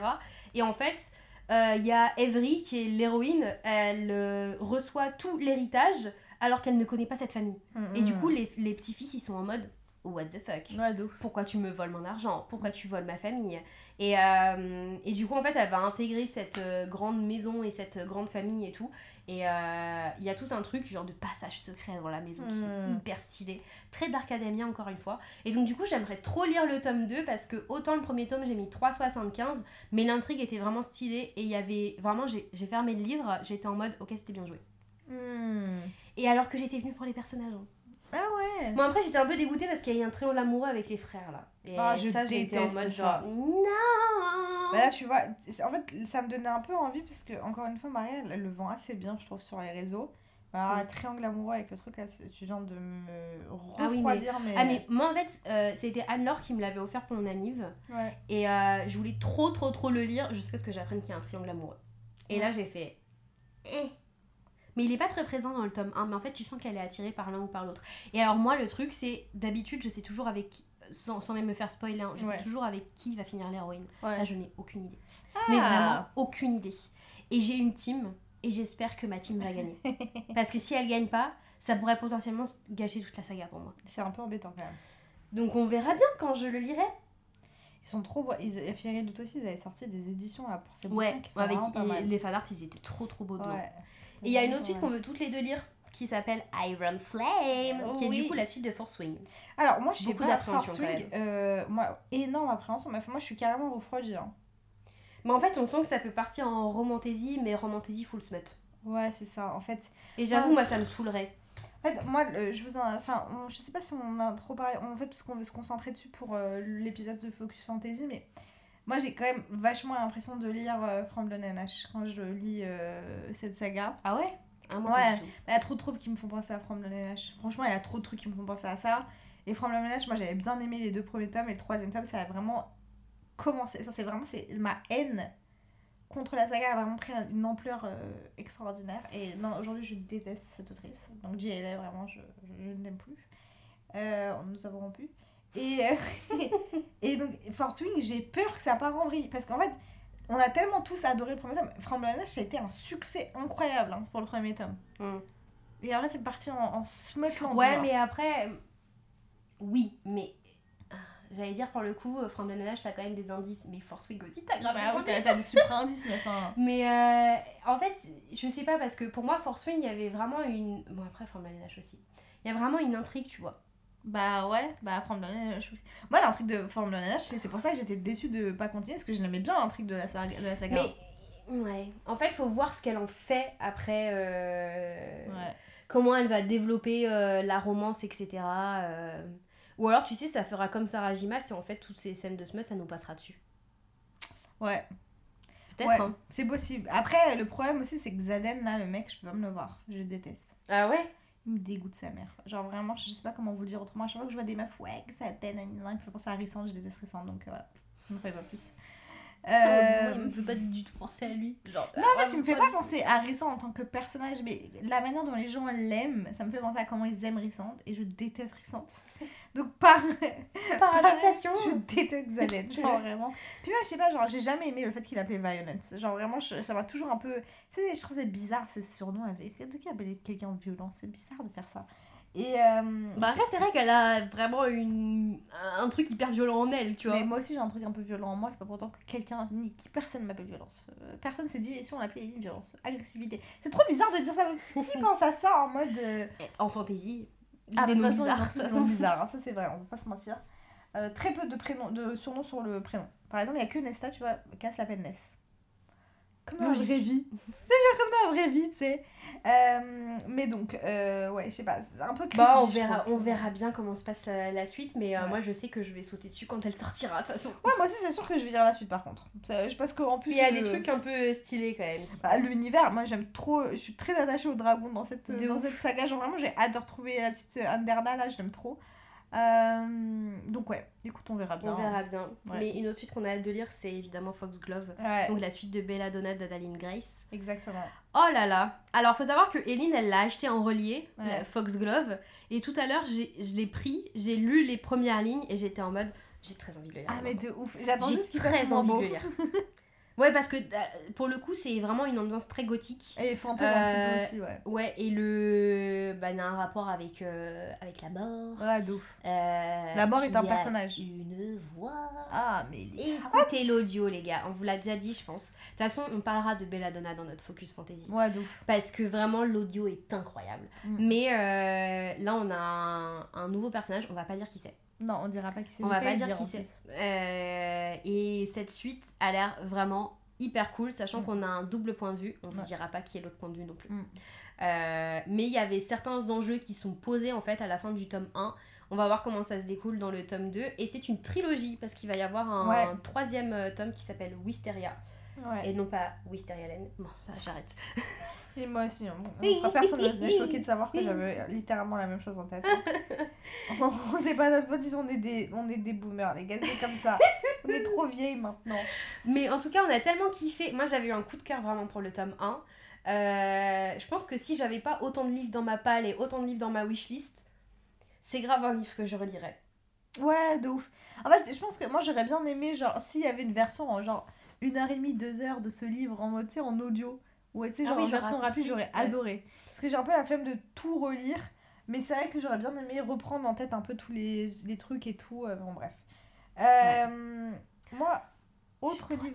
Et en fait, euh, il y a Avery qui est l'héroïne, elle euh, reçoit tout l'héritage alors qu'elle ne connaît pas cette famille. Et du coup, les, les petits-fils, ils sont en mode what the fuck Ouais, pourquoi tu me voles mon argent? Pourquoi tu voles ma famille? Et, euh, et du coup, en fait, elle va intégrer cette euh, grande maison et cette grande famille et tout. Et euh, il y a tout un truc, genre de passage secret dans la maison qui est Hmm. hyper stylé. Très Darkademia, encore une fois. Et donc, du coup, j'aimerais trop lire le tome 2 parce que autant le premier tome, j'ai mis 3,75, mais l'intrigue était vraiment stylée. Et il y avait vraiment, j'ai j'ai fermé le livre, j'étais en mode, ok, c'était bien joué. Hmm. Et alors que j'étais venue pour les personnages. hein. Ah ouais. Bon, après, j'étais un peu dégoûtée parce qu'il y a eu un triangle amoureux avec les frères là. Et Ah, je ça, été en mode ça. genre, non Bah là, tu vois, en fait, ça me donnait un peu envie parce que, encore une fois, Maria, elle, le vend assez bien, je trouve, sur les réseaux. Alors, Mm. un triangle amoureux avec le truc, là, tu viens de me Ah oui, refroidir, mais... Ah mais moi en fait euh, c'était Anne-Laure qui me l'avait offert pour mon anniv Ouais. et euh, je voulais trop trop trop le lire jusqu'à ce que j'apprenne qu'il y a un triangle amoureux. Et là j'ai fait eh. Mais il est pas très présent dans le tome 1 mais en fait tu sens qu'elle est attirée par l'un ou par l'autre. Et alors moi le truc c'est d'habitude je sais toujours avec sans, sans même me faire spoiler hein, je Ouais. sais toujours avec qui va finir l'héroïne. Ouais. Là je n'ai aucune idée. Ah. Mais vraiment aucune idée. Et j'ai une team et j'espère que ma team va gagner. Parce que si elle gagne pas ça pourrait potentiellement gâcher toute la saga pour moi. C'est un peu embêtant, quand même. Donc on verra bien quand je le lirai. Ils sont trop beaux. Ils, et Fiery Doute aussi, ils avaient sorti des éditions, là, pour ces Ouais, bouquins qui sont avec vraiment pas et mal. les fanarts, ils étaient trop trop beaux. Ouais. Et il y a une autre suite qu'on veut toutes les deux lire qui s'appelle Iron Flame, Oh qui est du coup la suite de Force Wing. Alors, moi, je sais Beaucoup d'appréhension, quand Wing, euh, moi, énorme appréhension, mais moi, je suis carrément refroidie. Hein. Mais en fait, on sent que ça peut partir en romantasy, mais romantasy full smut. Ouais, c'est ça, en fait. Et j'avoue, moi, ça me saoulerait. En fait, moi, je vous en... Enfin, on- je sais pas si on a trop parlé, en fait, parce qu'on veut se concentrer dessus pour euh, l'épisode de Focus Fantasy, mais moi, j'ai quand même vachement l'impression de lire euh, and Ash quand je lis euh, cette saga. Ah ouais? Ah, moi, Ouais. Il y a trop de troupes qui me font penser à and Ash. Franchement, il y a trop de trucs qui me font penser à ça. Et and Ash, moi, j'avais bien aimé les deux premiers tomes, et le troisième tome, ça a vraiment commencé. Ça, c'est vraiment c'est ma haine contre la saga a vraiment pris une ampleur euh, extraordinaire. Et non, aujourd'hui, je déteste cette autrice. Donc, JLA, vraiment, je, je, je ne l'aime plus. Euh, nous avons rompu. Et, euh, et donc, Fort Wing, j'ai peur que ça part en vrille. Parce qu'en fait, on a tellement tous adoré le premier tome. Ash, ça a été un succès incroyable hein, pour le premier tome. Mm. Et après, c'est parti en, en smutland. Ouais, mais après. Oui, mais. J'allais dire pour le coup, From the Nage, t'as quand même des indices. Mais Force Wing aussi, t'as grave Bah des t'as des super indices, mais enfin. Mais euh, en fait, je sais pas parce que pour moi, Force Wing, il y avait vraiment une. Bon, après, From the Nage aussi. Il y a vraiment une intrigue, tu vois. Bah ouais, bah Blood and Ash. Moi, l'intrigue de and Ash, c'est c'est pour ça que j'étais déçue de pas continuer, parce que je l'aimais bien l'intrigue de la saga. De la saga. Mais ouais, en fait, il faut voir ce qu'elle en fait après. euh, Ouais. Comment elle va développer euh, la romance, etc. euh. Ou alors, tu sais, ça fera comme Sarah Jima si en fait toutes ces scènes de smut, ça nous passera dessus. Ouais, Peut-être, Ouais. hein. c'est possible. Après, le problème aussi, c'est que Zaden, là, le mec, je peux pas me le voir. Je déteste. Ah ouais? Il me dégoûte sa mère. Genre vraiment, je sais pas comment vous le dire autrement. À chaque fois que je vois des meufs, ouais, que Zaden, il me fait penser à Rissante, je déteste Rissante, donc euh, voilà. Je ne ferai pas plus. Euh, Il me fait pas du tout penser à lui. Genre, Non, en fait, il me fait pas penser à Rissant en tant que personnage, mais la manière dont les gens l'aiment, ça me fait penser à comment ils aiment Rissante, et je déteste Rissante. Donc, par, Par association. je déteste Zaden, genre vraiment. Puis moi, je sais pas, genre, j'ai jamais aimé le fait qu'il appelait Violence. Genre, vraiment, je- ça m'a toujours un peu. Tu sais, je trouve ça bizarre, ces surnoms avec. De qui appeler quelqu'un violent? C'est bizarre de faire ça. Et. euh, Bah après, c'est vrai qu'elle a vraiment une... un truc hyper violent en elle, tu vois. Mais moi aussi j'ai un truc un peu violent en moi, c'est pas pourtant que quelqu'un, ni qui personne m'appelle violence. Euh, personne s'est dit si on l'appelait violence, agressivité. C'est trop bizarre de dire ça, qui pense à ça en mode. euh, En fantaisie, Ah, des de noms bizarres. des noms bizarres, hein, ça c'est vrai, on va pas se mentir. Euh, très peu de, prénoms, de surnoms sur le prénom. Par exemple, il y a que Nesta, tu vois, Cass l'appelle Ness. Comme dans la vraie vie. C'est genre comme dans la vraie vie, tu sais. Euh, mais donc, euh, ouais, je sais pas, c'est un peu Bah, on verra, on verra bien comment se passe euh, la suite, mais Ouais. moi je sais que je vais sauter dessus quand elle sortira, de toute façon. Ouais, moi aussi c'est sûr que je vais lire la suite par contre. Je pense qu'en plus. Il y a des trucs un peu stylés quand même. Bah, l'univers, moi j'aime trop, je suis très attachée au dragon dans cette, dans cette saga, genre vraiment j'ai hâte de retrouver la petite Anderna là, je l'aime trop. Euh, donc ouais, écoute, on verra bien. On verra bien. Ouais. Mais une autre suite qu'on a hâte de lire, c'est évidemment Foxglove. Ouais, Donc la suite de Belladonna d'Adaline Grace. exactement. Oh là là Alors faut savoir que Eline, elle l'a acheté en relié, Ouais. la Foxglove. Et tout à l'heure, je l'ai pris, j'ai lu les premières lignes et j'étais en mode, j'ai très envie de le lire. Ah mais de ouf, j'attends juste qu'il très envie de le lire. Ouais, parce que euh, pour le coup, c'est vraiment une ambiance très gothique. Et fantôme un petit Euh, peu aussi, ouais. Ouais, et le. Bah, il y a un rapport avec, euh, avec la mort. Ouais. Euh, La mort est un a personnage. Une voix. Ah, mais Écoutez l'audio, les gars. On vous l'a déjà dit, je pense. De toute façon, on parlera de Belladonna dans notre Focus Fantasy. Ouais, ouf. Parce que vraiment, l'audio est incroyable. Mm. Mais euh, là, on a un, un nouveau personnage. On va pas dire qui c'est. Non, on dira pas qui c'est. On va pas dire dire, qui c'est. Euh, et cette suite a l'air vraiment hyper cool, sachant Mm. qu'on a un double point de vue. On vous Ouais. dira pas qui est l'autre point de vue non plus. Mm. Euh, mais il y avait certains enjeux qui sont posés en fait à la fin du tome 1. On va voir comment ça se découle dans le tome 2. Et c'est une trilogie parce qu'il va y avoir un, Ouais. troisième euh, tome qui s'appelle Wisteria. Ouais. Et non pas Wisteria Lane. Bon, ça j'arrête. Et moi aussi, hein. personne ne serait choqué de savoir que j'avais littéralement la même chose en tête. on on sait pas notre si on est des, on est des boomers, les gars, c'est comme ça. On est trop vieilles maintenant. Mais en tout cas, on a tellement kiffé. Moi, j'avais eu un coup de cœur vraiment pour le tome 1. Euh, je pense que si j'avais pas autant de livres dans ma palle et autant de livres dans ma wishlist, c'est grave un livre que je relirais. Ouais, de ouf. En fait, je pense que moi j'aurais bien aimé, genre, s'il y avait une version en genre une heure et demie, deux heures de ce livre en mode, tu sais, en audio, ou tu sais, Ah genre oui, en version rapide, j'aurais ouais. adoré. Parce que j'ai un peu la flemme de tout relire, mais c'est vrai que j'aurais bien aimé reprendre en tête un peu tous les, les trucs et tout, euh, bon, bref. Euh, Moi, autre livre. lire.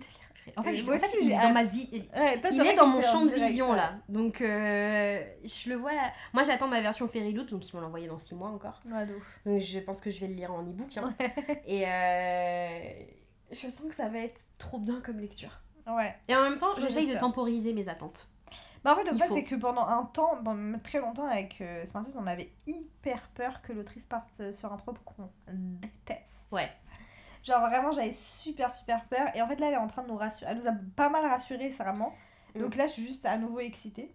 En fait, je, aussi, il j'ai est dans ma vie. Ouais, toi, Il est dans mon champ de vision ouais. là. Donc, euh, je le vois là. Moi, j'attends ma version Fairy Loot, donc ils vont l'envoyer dans 6 mois encore. Ouais. Donc, je pense que je vais le lire en e-book. hein. Et euh, je sens que ça va être trop bien comme lecture. Ouais. Et en même temps, Je j'essaye de temporiser mes attentes. Bah en fait, le fait, c'est que pendant un temps, très longtemps avec euh, Smarties, on avait hyper peur que l'autrice parte euh, sur un trope qu'on déteste. Ouais. Genre vraiment, j'avais super super peur. Et en fait, là, elle est en train de nous rassurer. Elle nous a pas mal rassurés, vraiment. Mm. Donc là, je suis juste à nouveau excitée.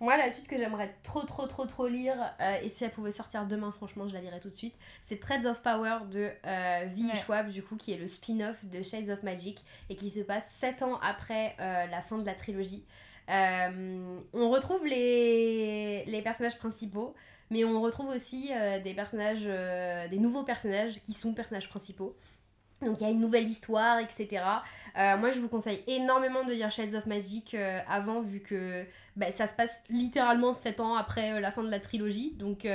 Moi, la suite que j'aimerais trop, trop, trop, trop lire, euh, et si elle pouvait sortir demain, franchement, je la lirais tout de suite, c'est Threads of Power de euh, V. Ouais. Schwab, du coup, qui est le spin-off de Shades of Magic, et qui se passe 7 ans après euh, la fin de la trilogie. Euh, on retrouve les, les personnages principaux, mais on retrouve aussi des personnages, des nouveaux personnages qui sont personnages principaux. Donc il y a une nouvelle histoire, etc. Euh, moi je vous conseille énormément de lire Shades of Magic euh, avant, vu que bah, ça se passe littéralement 7 ans après euh, la fin de la trilogie. Donc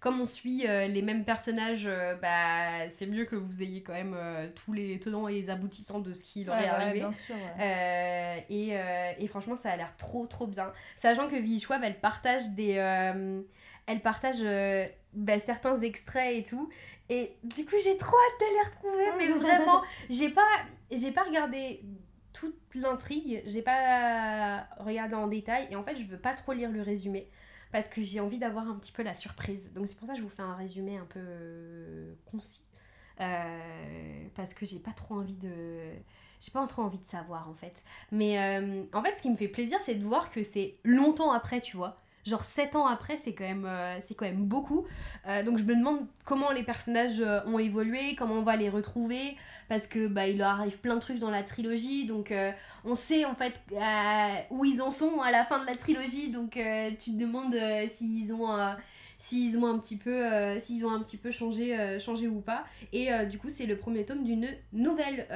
comme on suit les mêmes personnages, bah, c'est mieux que vous ayez quand même tous les tenants et les aboutissants de ce qui leur est ouais, arrivé. bien sûr. ouais. Et, et franchement, ça a l'air trop trop bien. Sachant que Vivi Schwab, elle partage des. elle partage bah, certains extraits et tout. Et du coup, j'ai trop hâte de les retrouver. Mais vraiment, j'ai pas, j'ai pas regardé toute l'intrigue. J'ai pas regardé en détail. Et en fait, je veux pas trop lire le résumé. Parce que j'ai envie d'avoir un petit peu la surprise. Donc c'est pour ça que je vous fais un résumé un peu euh, concis. Euh, parce que j'ai pas trop envie de j'ai pas trop envie de savoir en fait mais euh, en fait ce qui me fait plaisir c'est de voir que c'est longtemps après tu vois genre 7 ans après c'est quand même euh, c'est quand même beaucoup. Euh, donc je me demande comment les personnages euh, ont évolué comment on va les retrouver. Parce que bah il leur arrive plein de trucs dans la trilogie. Donc on sait en fait où ils en sont à la fin de la trilogie. Donc tu te demandes s'ils ont s'ils ont un petit peu euh, s'ils ont un petit peu changé euh, changé ou pas. Et euh, du coup c'est le premier tome d'une nouvelle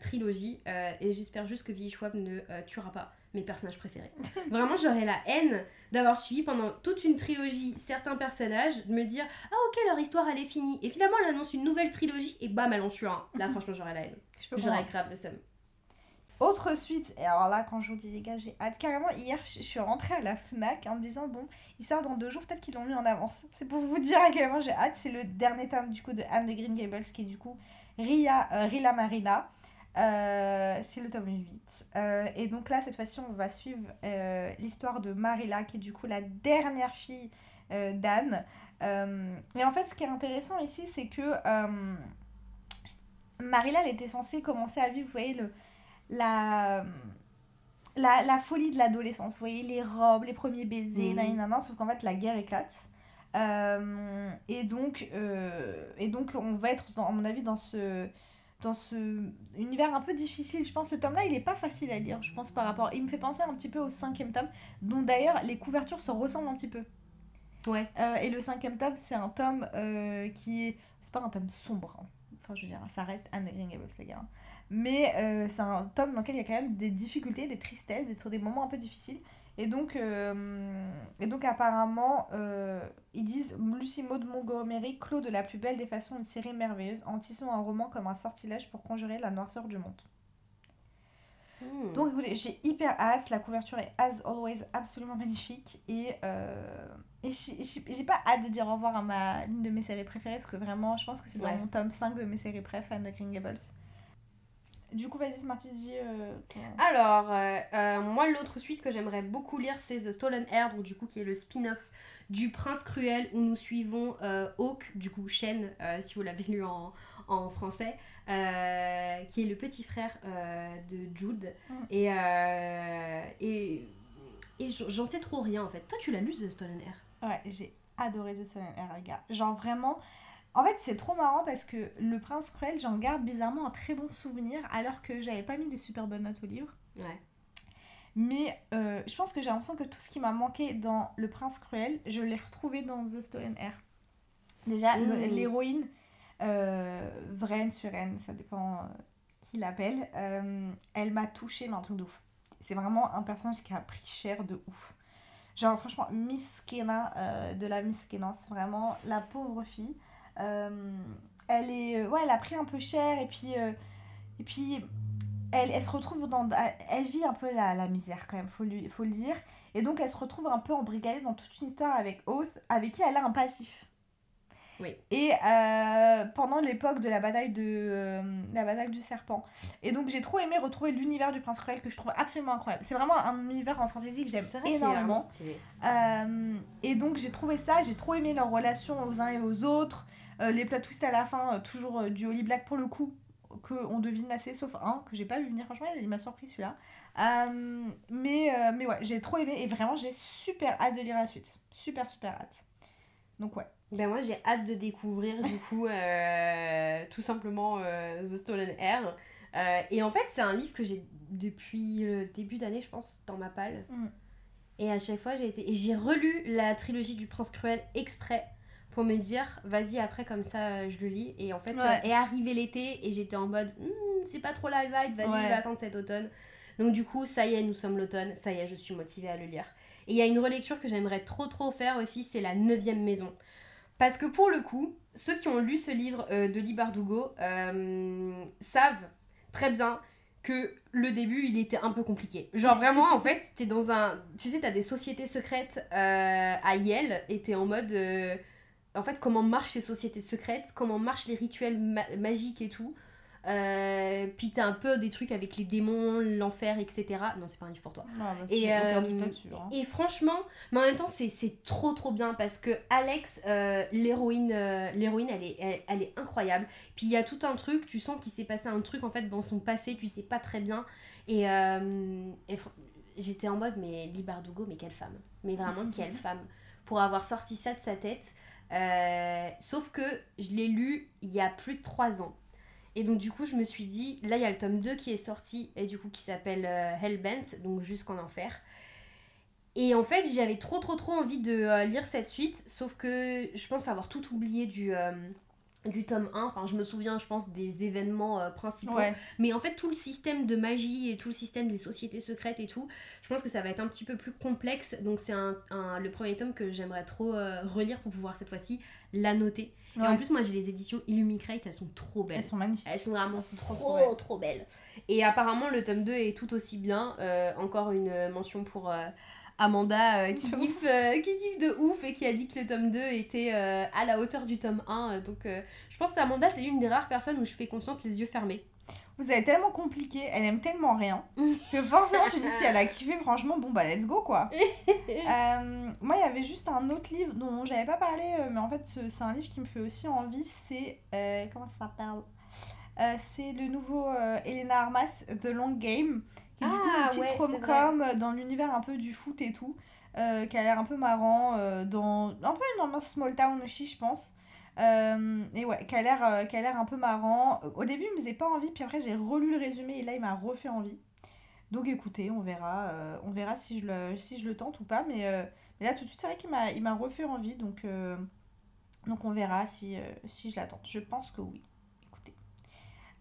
trilogie et j'espère juste que V. Schwab ne tuera pas mes personnages préférés. Vraiment j'aurais la haine d'avoir suivi pendant toute une trilogie certains personnages de me dire ah ok leur histoire elle est finie et finalement elle annonce une nouvelle trilogie et bam elle en tue un. Là franchement j'aurais la haine. J'aurais grave le seum Autre suite, et alors là, quand je vous dis les gars, j'ai hâte. Carrément, hier, je suis rentrée à la Fnac en me disant, bon, il sort dans deux jours, peut-être qu'ils l'ont mis en avance. C'est pour vous dire à quel j'ai hâte. C'est le dernier tome du coup de Anne de Green Gables, qui est du coup Ria, euh, Rila Marina. Euh, c'est le tome 8. Euh, et donc là, cette fois-ci, on va suivre euh, l'histoire de Marilla, qui est du coup la dernière fille d'Anne. Et en fait, ce qui est intéressant ici, c'est que Marilla, elle était censée commencer à vivre, vous voyez, le, la, la, la folie de l'adolescence. Vous voyez, les robes, les premiers baisers, Mhm. nanana, sauf qu'en fait, la guerre éclate. Euh, et, donc, euh, et donc, on va être, dans, à mon avis, dans ce, dans ce univers un peu difficile. Je pense que ce tome-là, il est pas facile à lire, je pense, par rapport... Il me fait penser un petit peu au cinquième tome, dont d'ailleurs, les couvertures se ressemblent un petit peu. ouais Euh, et le cinquième tome, c'est un tome qui est... C'est pas un tome sombre. hein. Enfin, je veux dire, ça reste Anne Green Gables, les gars. Mais euh, c'est un tome dans lequel il y a quand même des difficultés, des tristesses, des, des moments un peu difficiles. Et donc, euh, et donc apparemment, euh, ils disent Lucie Maud Montgomery clôt de la plus belle des façons une série merveilleuse en tissant un roman comme un sortilège pour conjurer la noirceur du monde. Hmm. Donc écoutez, j'ai hyper hâte, la couverture est as always absolument magnifique et, euh, et j'ai pas hâte de dire au revoir à ma l'une de mes séries préférées parce que vraiment je pense que c'est dans Ouais. mon tome 5 de mes séries préférées, fan de Green Gables. Du coup vas-y Smarty dis euh, Alors, euh, euh, moi, l'autre suite que j'aimerais beaucoup lire, c'est The Stolen Air, donc du coup, qui est le spin-off du Prince Cruel, où nous suivons euh, Hawk, du coup, Shen, si vous l'avez lu en, en français, qui est le petit frère de Jude. Mm. Et, et, et j'en j'en sais trop rien, en fait. Toi, tu l'as lu, The Stolen Air? Ouais, j'ai adoré The Stolen Air, les gars. Genre vraiment. En fait, c'est trop marrant parce que Le Prince Cruel, j'en garde bizarrement un très bon souvenir alors que j'avais pas mis des super bonnes notes au livre. Ouais. Mais euh, je pense que j'ai l'impression que tout ce qui m'a manqué dans Le Prince Cruel, je l'ai retrouvé dans The Stolen Air. Déjà, le- Mm. l'héroïne, euh, Vren, Suren, ça dépend euh, qui l'appelle, euh, elle m'a touchée, mais un truc de ouf. C'est vraiment un personnage qui a pris cher de ouf. Genre, franchement, Miss Kena de la Miss Kenance, vraiment, la pauvre fille. Euh, elle est. euh, Ouais, elle a pris un peu cher et puis. euh, et puis. Elle, elle se retrouve dans. Elle vit un peu la, la misère quand même, faut, lui, faut le dire. Et donc elle se retrouve un peu embrigadée dans toute une histoire avec Oath, avec qui elle a un passif. Oui. Et euh, pendant l'époque de la bataille de euh, la bataille du serpent. Et donc j'ai trop aimé retrouver l'univers du Prince Cruel que je trouve absolument incroyable. C'est vraiment un univers en fantasy que j'aime énormément. stylé. Euh, et donc j'ai trouvé ça, j'ai trop aimé leur relation aux uns et aux autres. Euh, les plot twists à la fin, euh, toujours euh, du Holly Black pour le coup, que on devine assez, sauf un que j'ai pas vu venir. Franchement, il m'a surpris celui-là. Euh, mais, euh, mais ouais, j'ai trop aimé et vraiment j'ai super hâte de lire la suite. Super, super hâte. Donc ouais. Ben moi j'ai hâte de découvrir du coup euh, tout simplement The Stolen Air. Et en fait c'est un livre que j'ai depuis le début d'année je pense dans ma palle. Mm. Et à chaque fois j'ai été... Et j'ai relu la trilogie du Prince Cruel exprès pour me dire vas-y après comme ça euh, je le lis. Et en fait Ouais. est arrivé l'été et j'étais en mode Hmm, c'est pas trop la vibe, vas-y Ouais. je vais attendre cet automne. Donc du coup ça y est nous sommes l'automne, ça y est je suis motivée à le lire. Et il y a une relecture que j'aimerais trop trop faire aussi, c'est La Neuvième Maison. Parce que pour le coup, ceux qui ont lu ce livre euh, de Lee Bardugo euh, savent très bien que le début, il était un peu compliqué. Genre vraiment, en fait, t'es dans un... Tu sais, t'as des sociétés secrètes euh, à Yale et t'es en mode... euh, en fait, comment marchent ces sociétés secrètes, comment marchent les rituels ma- magiques et tout. Euh, puis t'as un peu des trucs avec les démons, l'enfer, etc. Non, c'est pas un livre pour toi. Et, Et, euh, hein. et franchement, mais en même temps, c'est- trop trop bien parce que Alex, euh, l'héroïne, l'héroïne, elle est, elle, elle est incroyable. Puis il y a tout un truc, tu sens qu'il s'est passé un truc en fait dans son passé, tu sais pas très bien. Et, et j'étais en mode, mais Lee Bardugo, mais quelle femme. Mais vraiment, quelle femme. Pour avoir sorti ça de sa tête. Euh, sauf que je l'ai lu il y a plus de 3 ans. Et donc du coup, je me suis dit, là il y a le tome 2 qui est sorti, et du coup qui s'appelle euh, Hellbent, donc jusqu'en enfer. Et en fait, j'avais trop trop trop envie de euh, lire cette suite, sauf que je pense avoir tout oublié du, du tome 1. Enfin, je me souviens, je pense, des événements euh, principaux. Ouais. Mais en fait, tout le système de magie et tout le système des sociétés secrètes et tout, je pense que ça va être un petit peu plus complexe. Donc c'est un, un- le premier tome que j'aimerais trop euh, relire pour pouvoir cette fois-ci la noter. Et en plus, moi j'ai les éditions Illumicrate, elles sont trop belles. Elles sont magnifiques. Elles sont vraiment Elles sont trop, trop, belles. Et apparemment, le tome 2 est tout aussi bien. Euh, encore une mention pour Amanda euh, qui, kiffe, euh, qui kiffe de ouf et qui a dit que le tome 2 était euh, à la hauteur du tome 1. Euh, Donc, je pense que Amanda, c'est l'une des rares personnes où je fais confiance les yeux fermés. Vous avez tellement compliqué, elle aime tellement rien, que forcément tu dis si elle a kiffé, franchement, bon bah let's go quoi. Moi il y avait juste un autre livre dont j'avais pas parlé, mais en fait ce- c'est un livre qui me fait aussi envie, c'est... comment ça s'appelle? C'est le nouveau Elena Armas, The Long Game, qui est du coup une petite ouais, rom-com dans l'univers un peu du foot et tout, euh, qui a l'air un peu marrant, euh, dans un peu une ambiance small town aussi je pense. Euh, et ouais, qui a l'air qui a l'air un peu marrant. Au début, il me faisait pas envie, puis après j'ai relu le résumé et là il m'a refait envie. Donc écoutez, on verra, on verra si je le si je le tente ou pas, mais, mais là tout de suite c'est vrai qu'il m'a il m'a refait envie, donc donc on verra si si je la tente. Je pense que oui.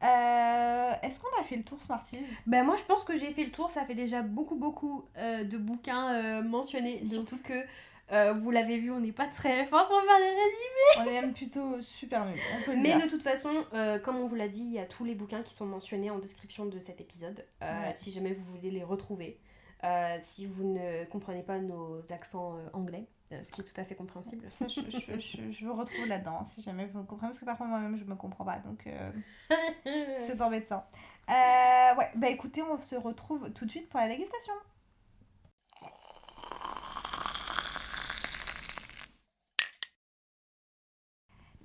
Euh, Est-ce qu'on a fait le tour Smarties? Ben moi je pense que j'ai fait le tour, ça fait déjà beaucoup beaucoup euh, de bouquins euh, mentionnés, surtout que vous l'avez vu, on n'est pas très fort pour faire des résumés. On est même plutôt super nuls, Mais dire. de toute façon, comme on vous l'a dit, il y a tous les bouquins qui sont mentionnés en description de cet épisode, Ouais. si jamais vous voulez les retrouver. Si vous ne comprenez pas nos accents anglais, euh, ce qui est tout à fait compréhensible. Ça, je, je, je, je me retrouve là-dedans, si jamais vous me comprenez, parce que parfois moi-même je me comprends pas, donc euh, c'est embêtant. Euh, ouais, bah écoutez, on se retrouve tout de suite pour la dégustation.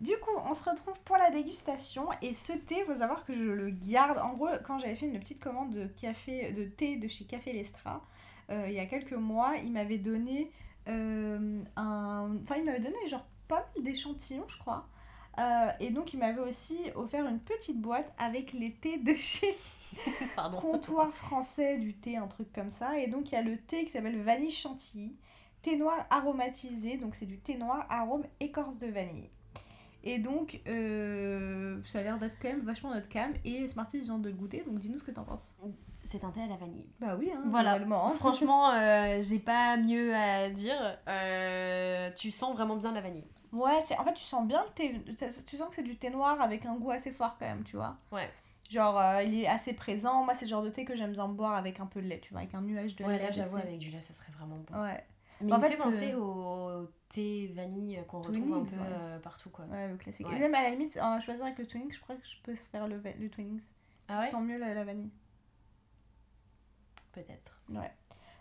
Du coup, on se retrouve pour la dégustation et ce thé, faut savoir que je le garde. En gros, quand j'avais fait une petite commande de café, de thé de chez Café Lestra, il y a quelques mois, il m'avait donné un, enfin il m'avait donné genre pas mal d'échantillons, je crois. Euh, et donc il m'avait aussi offert une petite boîte avec les thés de chez Pardon. comptoir français du thé, un truc comme ça. Et donc il y a le thé qui s'appelle vanille chantilly, thé noir aromatisé, donc c'est du thé noir arôme écorce de vanille. Et donc euh, ça a l'air d'être quand même vachement notre cam. Et Smarties vient de le goûter, donc dis-nous ce que t'en penses. C'est un thé à la vanille. Bah oui, hein, Voilà. hein. Franchement, euh, j'ai pas mieux à dire. Euh, tu sens vraiment bien la vanille. Ouais, c'est... en fait, tu sens bien le thé. Tu sens que c'est du thé noir avec un goût assez fort quand même, tu vois. Ouais. Genre, euh, il est assez présent. Moi, c'est le genre de thé que j'aime bien boire avec un peu de lait, tu vois, avec un nuage de Ouais, lait. là j'avoue, avec du lait, ce serait vraiment bon. Ouais. Mais il me fait, fait penser au thé vanille qu'on retrouve un peu ouais. partout quoi. ouais, le classique. Ouais. Et même à la limite, en choisir avec le Twinings, je crois que je peux faire le, le Twinings. Ah ouais? Je sens mieux la, la vanille. Peut-être. Ouais.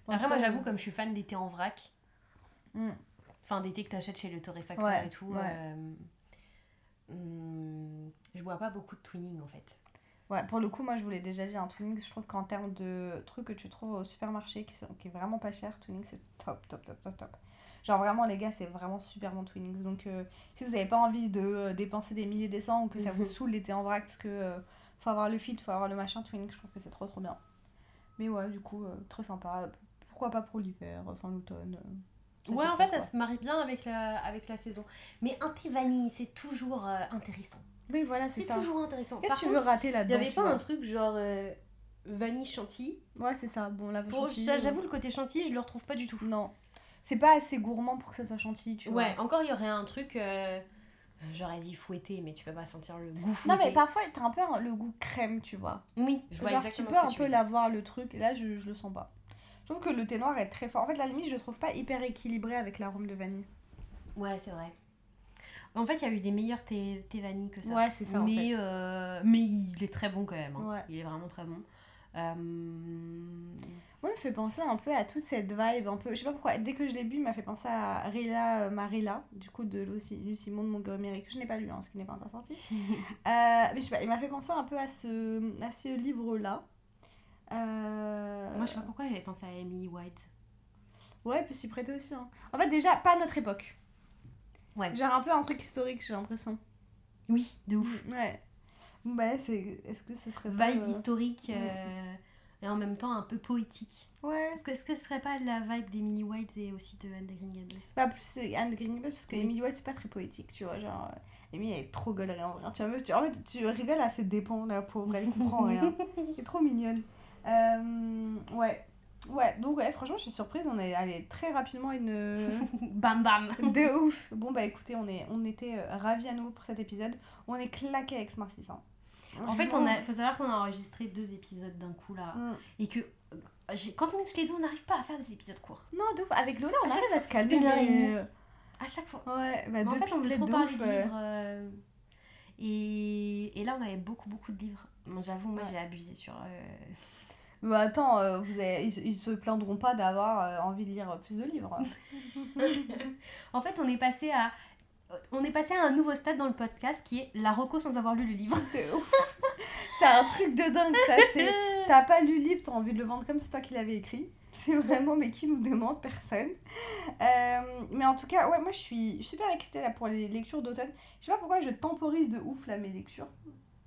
Après, moi cas, j'avoue, comme je suis fan des thés en vrac, Mm. enfin des thés que t'achètes chez le torréfacteur Ouais, et tout, ouais. euh, hum, je bois pas beaucoup de twinning en fait. Ouais, pour le coup, moi je vous l'ai déjà dit, un Twinings, je trouve qu'en termes de trucs que tu trouves au supermarché qui, sont, qui est vraiment pas cher, Twinings c'est top, top, top, top, top. Genre vraiment, les gars, c'est vraiment super bon Twinings. Donc euh, si vous avez pas envie de euh, dépenser des milliers des cents ou que ça vous saoule l'été en vrac parce que euh, faut avoir le fit, faut avoir le machin, Twinings, je trouve que c'est trop trop bien. Mais ouais, du coup, euh, très sympa. Pourquoi pas pour l'hiver, enfin l'automne. euh, Ouais, en fait, ça quoi. se marie bien avec la, avec la saison. Mais un thé vanille, c'est toujours euh, intéressant. Oui, voilà, c'est C'est ça. toujours intéressant. Qu'est-ce que tu veux rater il là-dedans y avait tu pas un truc genre euh, vanille chantilly? Ouais, c'est ça. Bon, la euh, J'avoue, le côté chantilly, je le retrouve pas du tout. Non. C'est pas assez gourmand pour que ça soit chantilly, tu vois. Ouais, encore il y aurait un truc, euh, j'aurais dit fouetté, mais tu peux pas sentir le goût fouetté. Non, mais parfois, t'as un peu le goût crème, tu vois. Oui, je vois Genre, tu peux ce un que tu peu l'avoir, le truc. Et là, je, je le sens pas. Je trouve que le thé noir est très fort. En fait, la limite, je le trouve pas hyper équilibré avec l'arôme de vanille. Ouais, c'est vrai. En fait, il y a eu des meilleurs thé, thé vanille que ça. Ouais, c'est ça, en Mais, fait. euh, mais il est très bon quand même. hein. Ouais. Il est vraiment très bon. Euh, Moi, il me fait penser un peu à toute cette vibe, un peu. Je sais pas pourquoi, dès que je l'ai bu, il m'a fait penser à Rila euh, Marilla, du coup, de Lucy, Lucy Simon de Montgomery, que je n'ai pas lu, hein, ce qui n'est pas encore sorti. Euh, mais je sais pas, il m'a fait penser un peu à ce, à ce livre-là. Euh, Moi, je sais pas pourquoi j'avais pensé à Emily White. Ouais, peut s'y prêter aussi. hein. En fait, déjà, pas à notre époque. Ouais. Genre un peu un truc historique, j'ai l'impression. Oui, de ouf. Ouais. Ouais, c'est. Est-ce que ce serait pas, Vibe euh, historique euh, et en même temps un peu poétique. Ouais. Est-ce que, est-ce que ce serait pas la vibe d'Emily White et aussi de Anne de Green Gables Pas plus c'est Anne Greenbus parce que Oui. Emily White c'est pas très poétique, tu vois. Genre, euh, Emily elle est trop gaulerie en vrai. Tu vois, tu, en fait, tu rigoles à ses dépens, la pauvre, elle comprend rien. Elle est trop mignonne. Euh, ouais. Ouais, donc ouais, franchement, je suis surprise. On est allé très rapidement une. Bam bam De ouf. Bon, bah écoutez, on, est, on était ravis à nouveau pour cet épisode. On est claqué avec Smarties. Hein. En fait, on a, faut savoir qu'on a enregistré deux épisodes d'un coup là. Mm. Et que euh, quand on est tous les deux, on n'arrive pas à faire des épisodes courts. Non, de ouf. Avec Lola, on À arrive à se calmer. une heure et demie. À chaque fois. Ouais, bah en fait, on veut trop parler de livres. euh, et, et là, on avait beaucoup, beaucoup de livres. Bon, J'avoue, moi, Ouais. j'ai abusé sur. euh, Mais attends, euh, vous avez- ils, ils se plaindront pas d'avoir euh, envie de lire plus de livres. en fait, on est passé à. On est passé à un nouveau stade dans le podcast qui est la reco sans avoir lu le livre. De c'est un truc de dingue, ça. T'as pas lu le livre, t'as envie de le vendre comme c'est toi qui l'avais écrit. C'est vraiment, mais qui nous demande Personne. Euh, mais en tout cas, ouais, moi je suis super excitée là pour les lectures d'automne. Je sais pas pourquoi je temporise de ouf là mes lectures.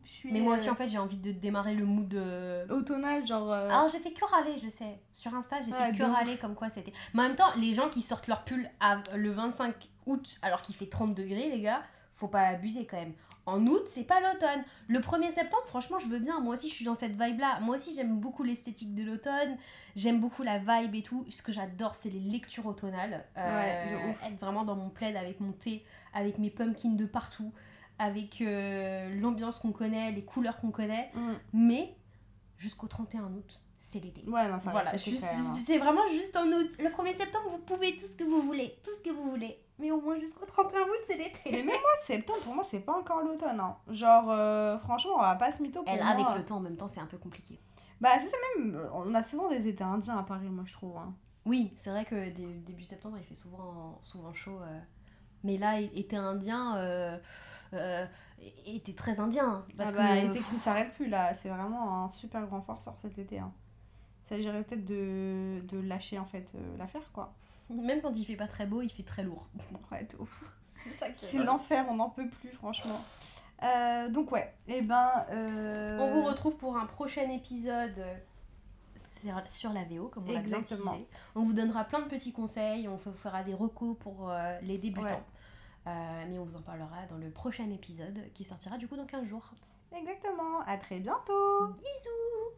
Je suis Mais moi euh, aussi, en fait, j'ai envie de démarrer le mood. euh, automnal, genre. euh, Alors j'ai fait que râler, je sais. Sur Insta, j'ai fait que de râler comme quoi c'était. Mais en même temps, les gens qui sortent leur pull à- le 25 août alors qu'il fait 30 degrés, les gars, faut pas abuser quand même. En août, c'est pas l'automne. Le 1er septembre, franchement, je veux bien. Moi aussi, je suis dans cette vibe-là. Moi aussi, j'aime beaucoup l'esthétique de l'automne. J'aime beaucoup la vibe et tout. Ce que j'adore, c'est les lectures automnales. Euh, Ouais, être vraiment dans mon plaid avec mon thé, avec mes pumpkins de partout, avec euh, l'ambiance qu'on connaît, les couleurs qu'on connaît. Mais jusqu'au 31 août, c'est l'été. Ouais, non, ça Voilà, hein. c'est vraiment juste en août. Le 1er septembre, vous pouvez tout ce que vous voulez. Tout ce que vous voulez. Mais au moins jusqu'au 31 août, c'est Mais l'été. même mois de septembre, pour moi, c'est pas encore l'automne. hein. Genre, euh, franchement, on va pas se mytho pour Elle, moi. avec le temps en même temps, c'est un peu compliqué. Bah, c'est ça même. euh, On a souvent des étés indiens à Paris, moi, je trouve. hein. Oui, c'est vrai que dé- début septembre, il fait souvent, souvent chaud. euh. Mais là, été indien, euh, euh, été très indien. Parce Ah bah, que été qui ne s'arrête plus, là. C'est vraiment un super grand forceur cet été. Hein. Il s'agirait peut-être de, de lâcher, en fait, euh, l'affaire, quoi. Même quand il fait pas très beau, il fait très lourd. Ouais. C'est ça qui C'est l'enfer, on n'en peut plus, franchement. Euh, donc, ouais. Et ben. euh, On vous retrouve pour un prochain épisode euh, sur- la VO, comme on l'a bien Exactement. teasé. On vous donnera plein de petits conseils, on vous fera des recos pour euh, les débutants. Ouais. Mais on vous en parlera dans le prochain épisode qui sortira du coup dans 15 jours. Exactement. À très bientôt. Bisous